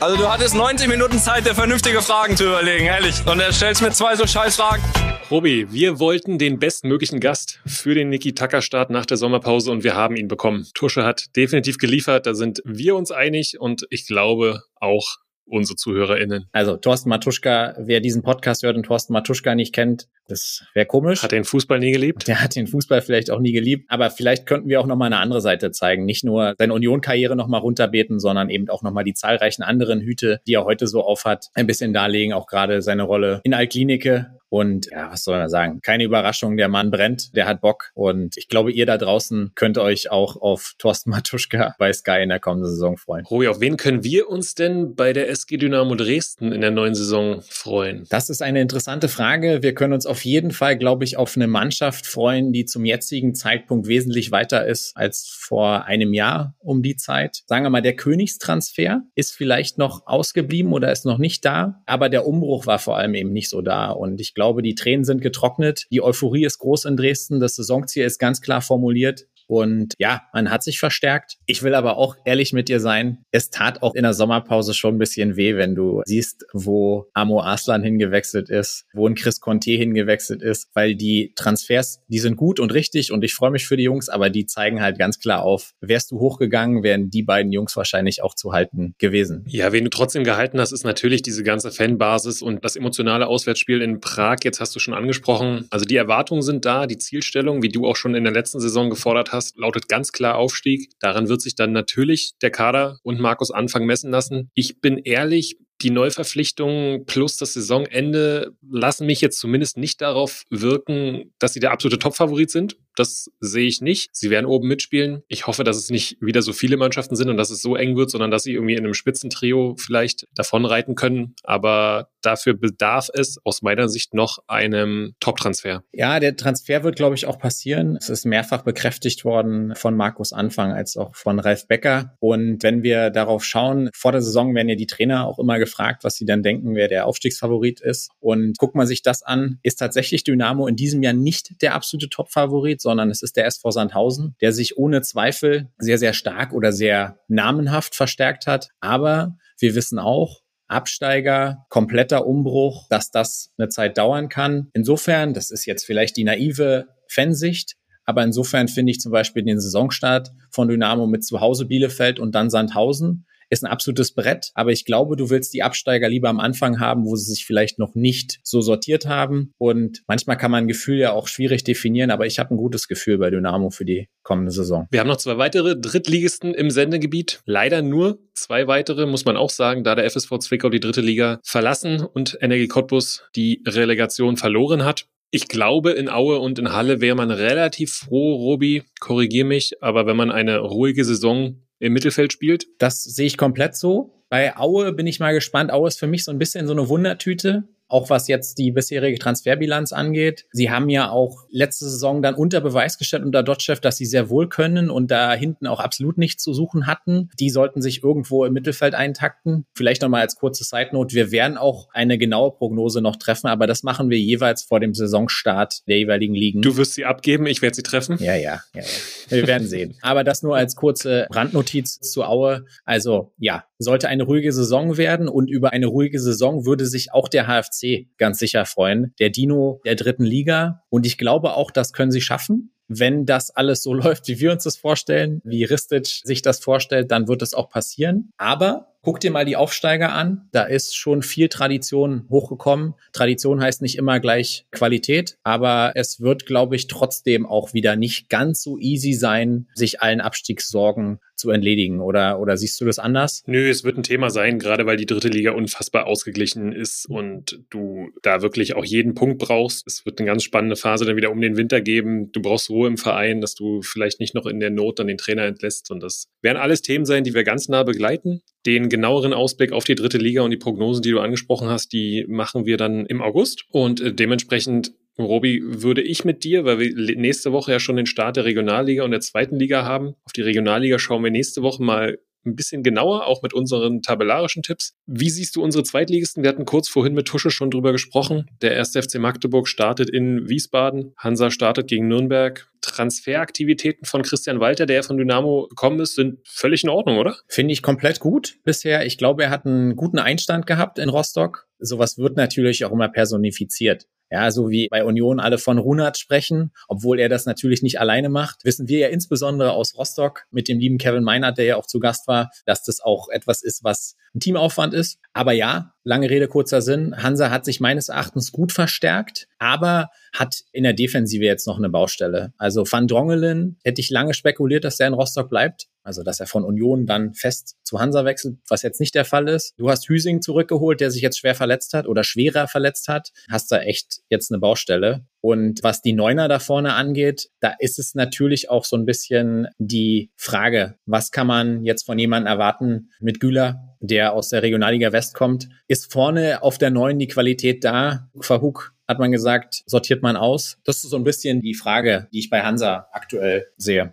Speaker 6: Also du hattest 90 Minuten Zeit, dir vernünftige Fragen zu überlegen, ehrlich. Und er stellst mir zwei so scheiß Fragen.
Speaker 5: Robi, wir wollten den bestmöglichen Gast für den Niki Tucker Start nach der Sommerpause und wir haben ihn bekommen. Tusche hat definitiv geliefert, da sind wir uns einig und ich glaube auch unsere ZuhörerInnen.
Speaker 4: Also Thorsten Matuschka, wer diesen Podcast hört und Thorsten Matuschka nicht kennt, das wäre komisch.
Speaker 5: Hat den Fußball nie geliebt?
Speaker 4: Der hat den Fußball vielleicht auch nie geliebt. Aber vielleicht könnten wir auch nochmal eine andere Seite zeigen. Nicht nur seine Union-Karriere nochmal runterbeten, sondern eben auch nochmal die zahlreichen anderen Hüte, die er heute so aufhat, ein bisschen darlegen. Auch gerade seine Rolle in Altklinike und ja, was soll man sagen? Keine Überraschung, der Mann brennt, der hat Bock. Und ich glaube, ihr da draußen könnt euch auch auf Thorsten Matuschka bei Sky in der kommenden Saison freuen.
Speaker 5: Robi, auf wen können wir uns denn bei der SG Dynamo Dresden in der neuen Saison freuen?
Speaker 4: Das ist eine interessante Frage. Wir können uns auf jeden Fall, glaube ich, auf eine Mannschaft freuen, die zum jetzigen Zeitpunkt wesentlich weiter ist als vor einem Jahr um die Zeit. Sagen wir mal, der Königstransfer ist vielleicht noch ausgeblieben oder ist noch nicht da, aber der Umbruch war vor allem eben nicht so da. Und ich glaube, die Tränen sind getrocknet. Die Euphorie ist groß in Dresden. Das Saisonziel ist ganz klar formuliert. Und ja, man hat sich verstärkt. Ich will aber auch ehrlich mit dir sein. Es tat auch in der Sommerpause schon ein bisschen weh, wenn du siehst, wo Amo Aslan hingewechselt ist, wo ein Chris Conte hingewechselt ist, weil die Transfers, die sind gut und richtig und ich freue mich für die Jungs, aber die zeigen halt ganz klar auf, wärst du hochgegangen, wären die beiden Jungs wahrscheinlich auch zu halten gewesen.
Speaker 5: Ja, wen du trotzdem gehalten hast, ist natürlich diese ganze Fanbasis und das emotionale Auswärtsspiel in Prag. Jetzt hast du schon angesprochen. Also die Erwartungen sind da, die Zielstellung, wie du auch schon in der letzten Saison gefordert hast hast, lautet ganz klar Aufstieg. Daran wird sich dann natürlich der Kader und Markus Anfang messen lassen. Ich bin ehrlich, die Neuverpflichtungen plus das Saisonende lassen mich jetzt zumindest nicht darauf wirken, dass sie der absolute Topfavorit sind. Das sehe ich nicht. Sie werden oben mitspielen. Ich hoffe, dass es nicht wieder so viele Mannschaften sind und dass es so eng wird, sondern dass sie irgendwie in einem Spitzentrio vielleicht davonreiten können. Aber dafür bedarf es aus meiner Sicht noch einem Top-Transfer.
Speaker 4: Ja, der Transfer wird, glaube ich, auch passieren. Es ist mehrfach bekräftigt worden von Markus Anfang als auch von Ralf Becker. Und wenn wir darauf schauen, vor der Saison werden ja die Trainer auch immer gefragt, was sie dann denken, wer der Aufstiegsfavorit ist. Und guckt man sich das an, ist tatsächlich Dynamo in diesem Jahr nicht der absolute Top-Favorit, sondern es ist der SV Sandhausen, der sich ohne Zweifel sehr, sehr stark oder sehr namenhaft verstärkt hat. Aber wir wissen auch, Absteiger, kompletter Umbruch, dass das eine Zeit dauern kann. Insofern, das ist jetzt vielleicht die naive Fansicht, aber insofern finde ich zum Beispiel den Saisonstart von Dynamo mit zu Hause Bielefeld und dann Sandhausen ist ein absolutes Brett. Aber ich glaube, du willst die Absteiger lieber am Anfang haben, wo sie sich vielleicht noch nicht so sortiert haben. Und manchmal kann man ein Gefühl ja auch schwierig definieren, aber ich habe ein gutes Gefühl bei Dynamo für die kommende Saison.
Speaker 5: Wir haben noch zwei weitere Drittligisten im Sendegebiet. Leider nur zwei weitere, muss man auch sagen, da der FSV Zwickau die dritte Liga verlassen und Energie Cottbus die Relegation verloren hat. Ich glaube, in Aue und in Halle wäre man relativ froh, Robi, korrigier mich, aber wenn man eine ruhige Saison im Mittelfeld spielt?
Speaker 4: Das sehe ich komplett so. Bei Aue bin ich mal gespannt. Aue ist für mich so ein bisschen so eine Wundertüte auch was jetzt die bisherige Transferbilanz angeht. Sie haben ja auch letzte Saison dann unter Beweis gestellt unter Dotchev, dass sie sehr wohl können und da hinten auch absolut nichts zu suchen hatten. Die sollten sich irgendwo im Mittelfeld eintakten. Vielleicht nochmal als kurze Side Note. Wir werden auch eine genaue Prognose noch treffen, aber das machen wir jeweils vor dem Saisonstart der jeweiligen Ligen.
Speaker 5: Du wirst sie abgeben, ich werde sie treffen.
Speaker 4: Ja, ja, ja, ja. Wir werden sehen. Aber das nur als kurze Randnotiz zu Aue. Also ja, sollte eine ruhige Saison werden und über eine ruhige Saison würde sich auch der HFC ganz sicher freuen. Der Dino der dritten Liga. Und ich glaube auch, das können sie schaffen. Wenn das alles so läuft, wie wir uns das vorstellen, wie Ristic sich das vorstellt, dann wird es auch passieren. Aber guck dir mal die Aufsteiger an. Da ist schon viel Tradition hochgekommen. Tradition heißt nicht immer gleich Qualität, aber es wird, glaube ich, trotzdem auch wieder nicht ganz so easy sein, sich allen Abstiegssorgen zu entledigen. Oder, oder siehst du das anders?
Speaker 5: Nö, es wird ein Thema sein, gerade weil die dritte Liga unfassbar ausgeglichen ist und du da wirklich auch jeden Punkt brauchst. Es wird eine ganz spannende Phase dann wieder um den Winter geben. Du brauchst Ruhe im Verein, dass du vielleicht nicht noch in der Not dann den Trainer entlässt. Und das werden alles Themen sein, die wir ganz nah begleiten. Den genaueren Ausblick auf die dritte Liga und die Prognosen, die du angesprochen hast, die machen wir dann im August. Und äh, dementsprechend Robi, würde ich mit dir, weil wir nächste Woche ja schon den Start der Regionalliga und der zweiten Liga haben, auf die Regionalliga schauen wir nächste Woche mal ein bisschen genauer, auch mit unseren tabellarischen Tipps. Wie siehst du unsere Zweitligisten? Wir hatten kurz vorhin mit Tusche schon drüber gesprochen. Der erste FC Magdeburg startet in Wiesbaden. Hansa startet gegen Nürnberg. Transferaktivitäten von Christian Walter, der von Dynamo gekommen ist, sind völlig in Ordnung, oder?
Speaker 4: Finde ich komplett gut bisher. Ich glaube, er hat einen guten Einstand gehabt in Rostock. Sowas wird natürlich auch immer personifiziert. Ja, so wie bei Union alle von Runert sprechen, obwohl er das natürlich nicht alleine macht, wissen wir ja insbesondere aus Rostock mit dem lieben Kevin Meinert, der ja auch zu Gast war, dass das auch etwas ist, was ein Teamaufwand ist. Aber ja, lange Rede, kurzer Sinn. Hansa hat sich meines Erachtens gut verstärkt, aber hat in der Defensive jetzt noch eine Baustelle. Also Van Drongelen hätte ich lange spekuliert, dass der in Rostock bleibt. Also, dass er von Union dann fest zu Hansa wechselt, was jetzt nicht der Fall ist. Du hast Hüsing zurückgeholt, der sich jetzt schwer verletzt hat oder schwerer verletzt hat. Hast da echt jetzt eine Baustelle. Und was die Neuner da vorne angeht, da ist es natürlich auch so ein bisschen die Frage, was kann man jetzt von jemandem erwarten mit Güler, der aus der Regionalliga West kommt? Ist vorne auf der Neuen die Qualität da? Verhug hat man gesagt, sortiert man aus? Das ist so ein bisschen die Frage, die ich bei Hansa aktuell sehe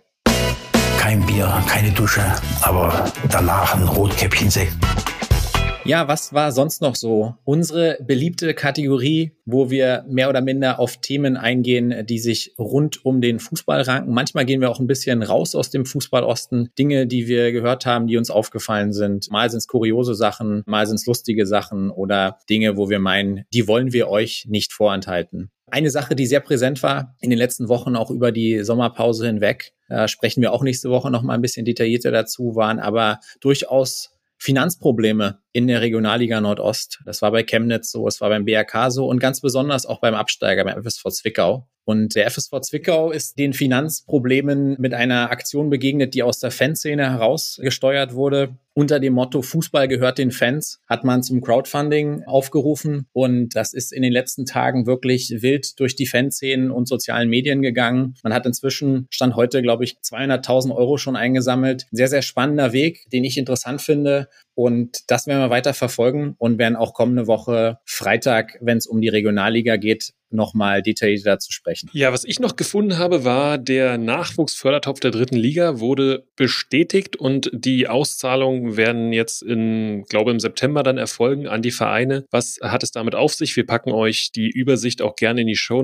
Speaker 7: kein Bier, keine Dusche, aber danach ein Rotkäppchensekt.
Speaker 4: Ja, was war sonst noch so? Unsere beliebte Kategorie, wo wir mehr oder minder auf Themen eingehen, die sich rund um den Fußball ranken. Manchmal gehen wir auch ein bisschen raus aus dem Fußballosten. Dinge, die wir gehört haben, die uns aufgefallen sind. Mal sind es kuriose Sachen, mal sind es lustige Sachen oder Dinge, wo wir meinen, die wollen wir euch nicht vorenthalten. Eine Sache, die sehr präsent war in den letzten Wochen, auch über die Sommerpause hinweg, da sprechen wir auch nächste Woche noch mal ein bisschen detaillierter dazu, waren aber durchaus Finanzprobleme in der Regionalliga Nordost. Das war bei Chemnitz so, es war beim BRK so und ganz besonders auch beim Absteiger, beim FSV Zwickau. Und der FSV Zwickau ist den Finanzproblemen mit einer Aktion begegnet, die aus der Fanszene herausgesteuert wurde. Unter dem Motto Fußball gehört den Fans hat man zum Crowdfunding aufgerufen und das ist in den letzten Tagen wirklich wild durch die Fanszenen und sozialen Medien gegangen. Man hat inzwischen, stand heute, glaube ich, 200.000 Euro schon eingesammelt. Sehr, sehr spannender Weg, den ich interessant finde und das werden wir weiter verfolgen und werden auch kommende Woche Freitag, wenn es um die Regionalliga geht, nochmal detaillierter zu sprechen.
Speaker 5: Ja, was ich noch gefunden habe, war der Nachwuchsfördertopf der dritten Liga wurde bestätigt und die Auszahlungen werden jetzt in, glaube im September dann erfolgen an die Vereine. Was hat es damit auf sich? Wir packen euch die Übersicht auch gerne in die Show.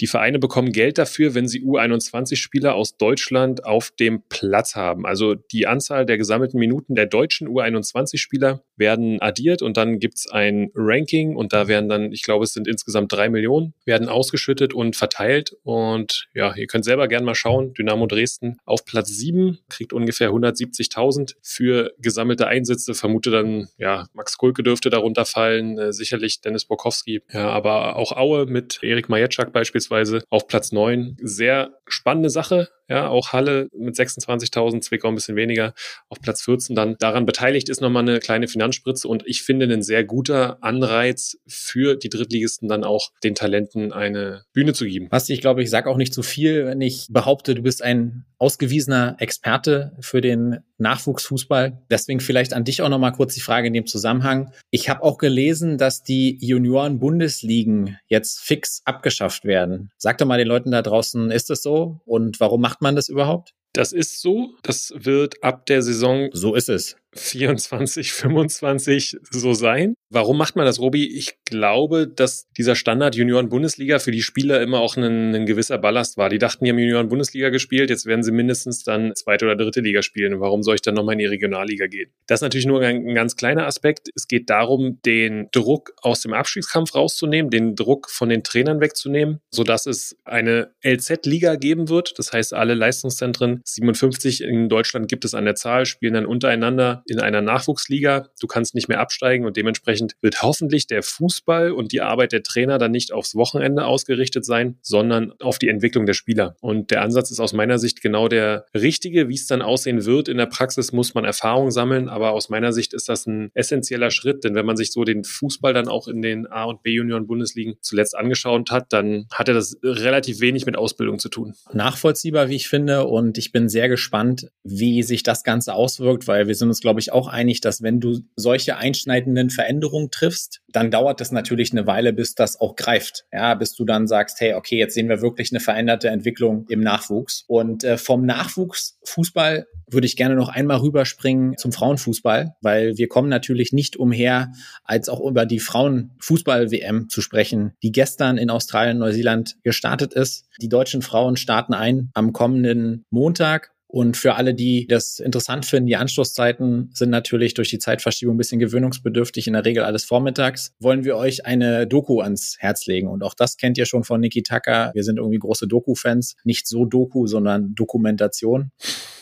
Speaker 5: Die Vereine bekommen Geld dafür, wenn sie U21-Spieler aus Deutschland auf dem Platz haben. Also die Anzahl der gesammelten Minuten der deutschen U21-Spieler werden addiert und dann gibt's ein Ranking und da werden dann, ich glaube, es sind insgesamt drei Millionen werden ausgeschüttet und verteilt. Und ja, ihr könnt selber gerne mal schauen. Dynamo Dresden auf Platz 7 kriegt ungefähr 170.000 für gesammelte Einsätze. Vermute dann, ja, Max Kulke dürfte darunter fallen, äh, sicherlich Dennis Borkowski, ja, aber auch Aue mit Erik Majeczak beispielsweise auf Platz 9. Sehr spannende Sache. Ja, auch Halle mit 26.000, Zwickau ein bisschen weniger, auf Platz 14 dann daran beteiligt ist nochmal eine kleine Finanzspritze und ich finde ein sehr guter Anreiz für die Drittligisten dann auch den Talenten eine Bühne zu geben.
Speaker 4: Basti, ich glaube, ich sage auch nicht zu viel, wenn ich behaupte, du bist ein ausgewiesener Experte für den Nachwuchsfußball. Deswegen vielleicht an dich auch nochmal kurz die Frage in dem Zusammenhang. Ich habe auch gelesen, dass die Junioren-Bundesligen jetzt fix abgeschafft werden. Sag doch mal den Leuten da draußen, ist es so? Und warum macht man das überhaupt?
Speaker 5: Das ist so. Das wird ab der Saison.
Speaker 4: So ist es.
Speaker 5: 24, 25 so sein. Warum macht man das, Robi? Ich glaube, dass dieser Standard Junioren-Bundesliga für die Spieler immer auch ein, ein, gewisser Ballast war. Die dachten, die haben Junioren-Bundesliga gespielt, jetzt werden sie mindestens dann zweite oder dritte Liga spielen. Warum soll ich dann nochmal in die Regionalliga gehen? Das ist natürlich nur ein, ein ganz kleiner Aspekt. Es geht darum, den Druck aus dem Abstiegskampf rauszunehmen, den Druck von den Trainern wegzunehmen, sodass es eine LZ-Liga geben wird. Das heißt, alle Leistungszentren, 57 in Deutschland gibt es an der Zahl, spielen dann untereinander in einer Nachwuchsliga. Du kannst nicht mehr absteigen und dementsprechend wird hoffentlich der Fußball und die Arbeit der Trainer dann nicht aufs Wochenende ausgerichtet sein, sondern auf die Entwicklung der Spieler. Und der Ansatz ist aus meiner Sicht genau der richtige. Wie es dann aussehen wird in der Praxis, muss man Erfahrung sammeln. Aber aus meiner Sicht ist das ein essentieller Schritt, denn wenn man sich so den Fußball dann auch in den A- und B-Junioren-Bundesligen zuletzt angeschaut hat, dann hatte das relativ wenig mit Ausbildung zu tun.
Speaker 4: Nachvollziehbar, wie ich finde. Und ich bin sehr gespannt, wie sich das Ganze auswirkt, weil wir sind uns, glaube ich, auch einig, dass wenn du solche einschneidenden Veränderungen triffst, dann dauert es natürlich eine Weile, bis das auch greift. Ja, bis du dann sagst, hey, okay, jetzt sehen wir wirklich eine veränderte Entwicklung im Nachwuchs. Und äh, vom Nachwuchsfußball würde ich gerne noch einmal rüberspringen zum Frauenfußball, weil wir kommen natürlich nicht umher, als auch über die Frauenfußball-WM zu sprechen, die gestern in Australien, Neuseeland gestartet ist. Die deutschen Frauen starten ein am kommenden Montag und für alle, die das interessant finden, die Anschlusszeiten sind natürlich durch die Zeitverschiebung ein bisschen gewöhnungsbedürftig, in der Regel alles vormittags, wollen wir euch eine Doku ans Herz legen. Und auch das kennt ihr schon von Niki Tucker. Wir sind irgendwie große Doku-Fans. Nicht so Doku, sondern Dokumentation.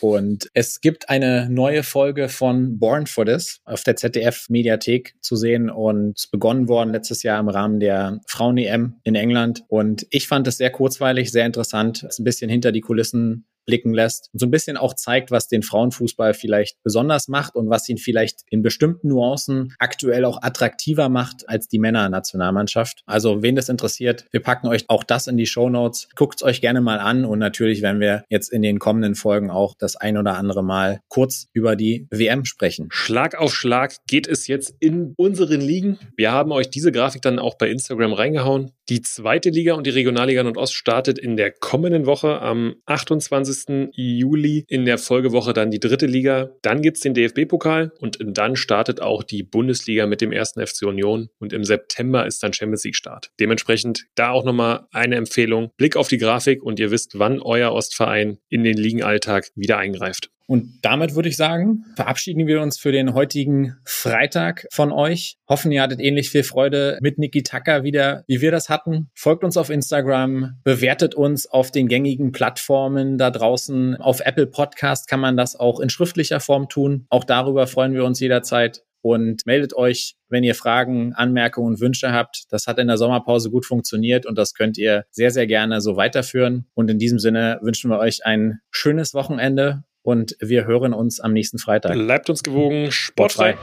Speaker 4: Und es gibt eine neue Folge von Born for This auf der ZDF-Mediathek zu sehen und ist begonnen worden letztes Jahr im Rahmen der Frauen-EM in England. Und ich fand es sehr kurzweilig, sehr interessant. Ein bisschen hinter die Kulissen blicken lässt und so ein bisschen auch zeigt, was den Frauenfußball vielleicht besonders macht und was ihn vielleicht in bestimmten Nuancen aktuell auch attraktiver macht als die Männernationalmannschaft. Also wen das interessiert, wir packen euch auch das in die Show Notes. Guckt es euch gerne mal an und natürlich werden wir jetzt in den kommenden Folgen auch das ein oder andere Mal kurz über die WM sprechen.
Speaker 5: Schlag auf Schlag geht es jetzt in unseren Ligen. Wir haben euch diese Grafik dann auch bei Instagram reingehauen. Die zweite Liga und die Regionalliga Nordost startet in der kommenden Woche am 28. Juli. In der Folgewoche dann die dritte Liga. Dann gibt's den DFB-Pokal und dann startet auch die Bundesliga mit dem ersten FC Union. Und im September ist dann Champions League-Start. Dementsprechend da auch nochmal eine Empfehlung. Blick auf die Grafik und ihr wisst, wann euer Ostverein in den Ligenalltag wieder eingreift.
Speaker 4: Und damit würde ich sagen, verabschieden wir uns für den heutigen Freitag von euch. Hoffen, ihr hattet ähnlich viel Freude mit Niki Tucker wieder, wie wir das hatten. Folgt uns auf Instagram, bewertet uns auf den gängigen Plattformen da draußen. Auf Apple Podcast kann man das auch in schriftlicher Form tun. Auch darüber freuen wir uns jederzeit und meldet euch wenn ihr Fragen, Anmerkungen, Wünsche habt. Das hat in der Sommerpause gut funktioniert und das könnt ihr sehr, sehr gerne so weiterführen. Und in diesem Sinne wünschen wir euch ein schönes Wochenende und wir hören uns am nächsten Freitag.
Speaker 5: Bleibt uns gewogen, sportfrei.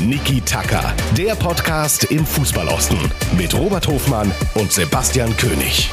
Speaker 3: Niki Tacker, der Podcast im Fußballosten mit Robert Hofmann und Sebastian König.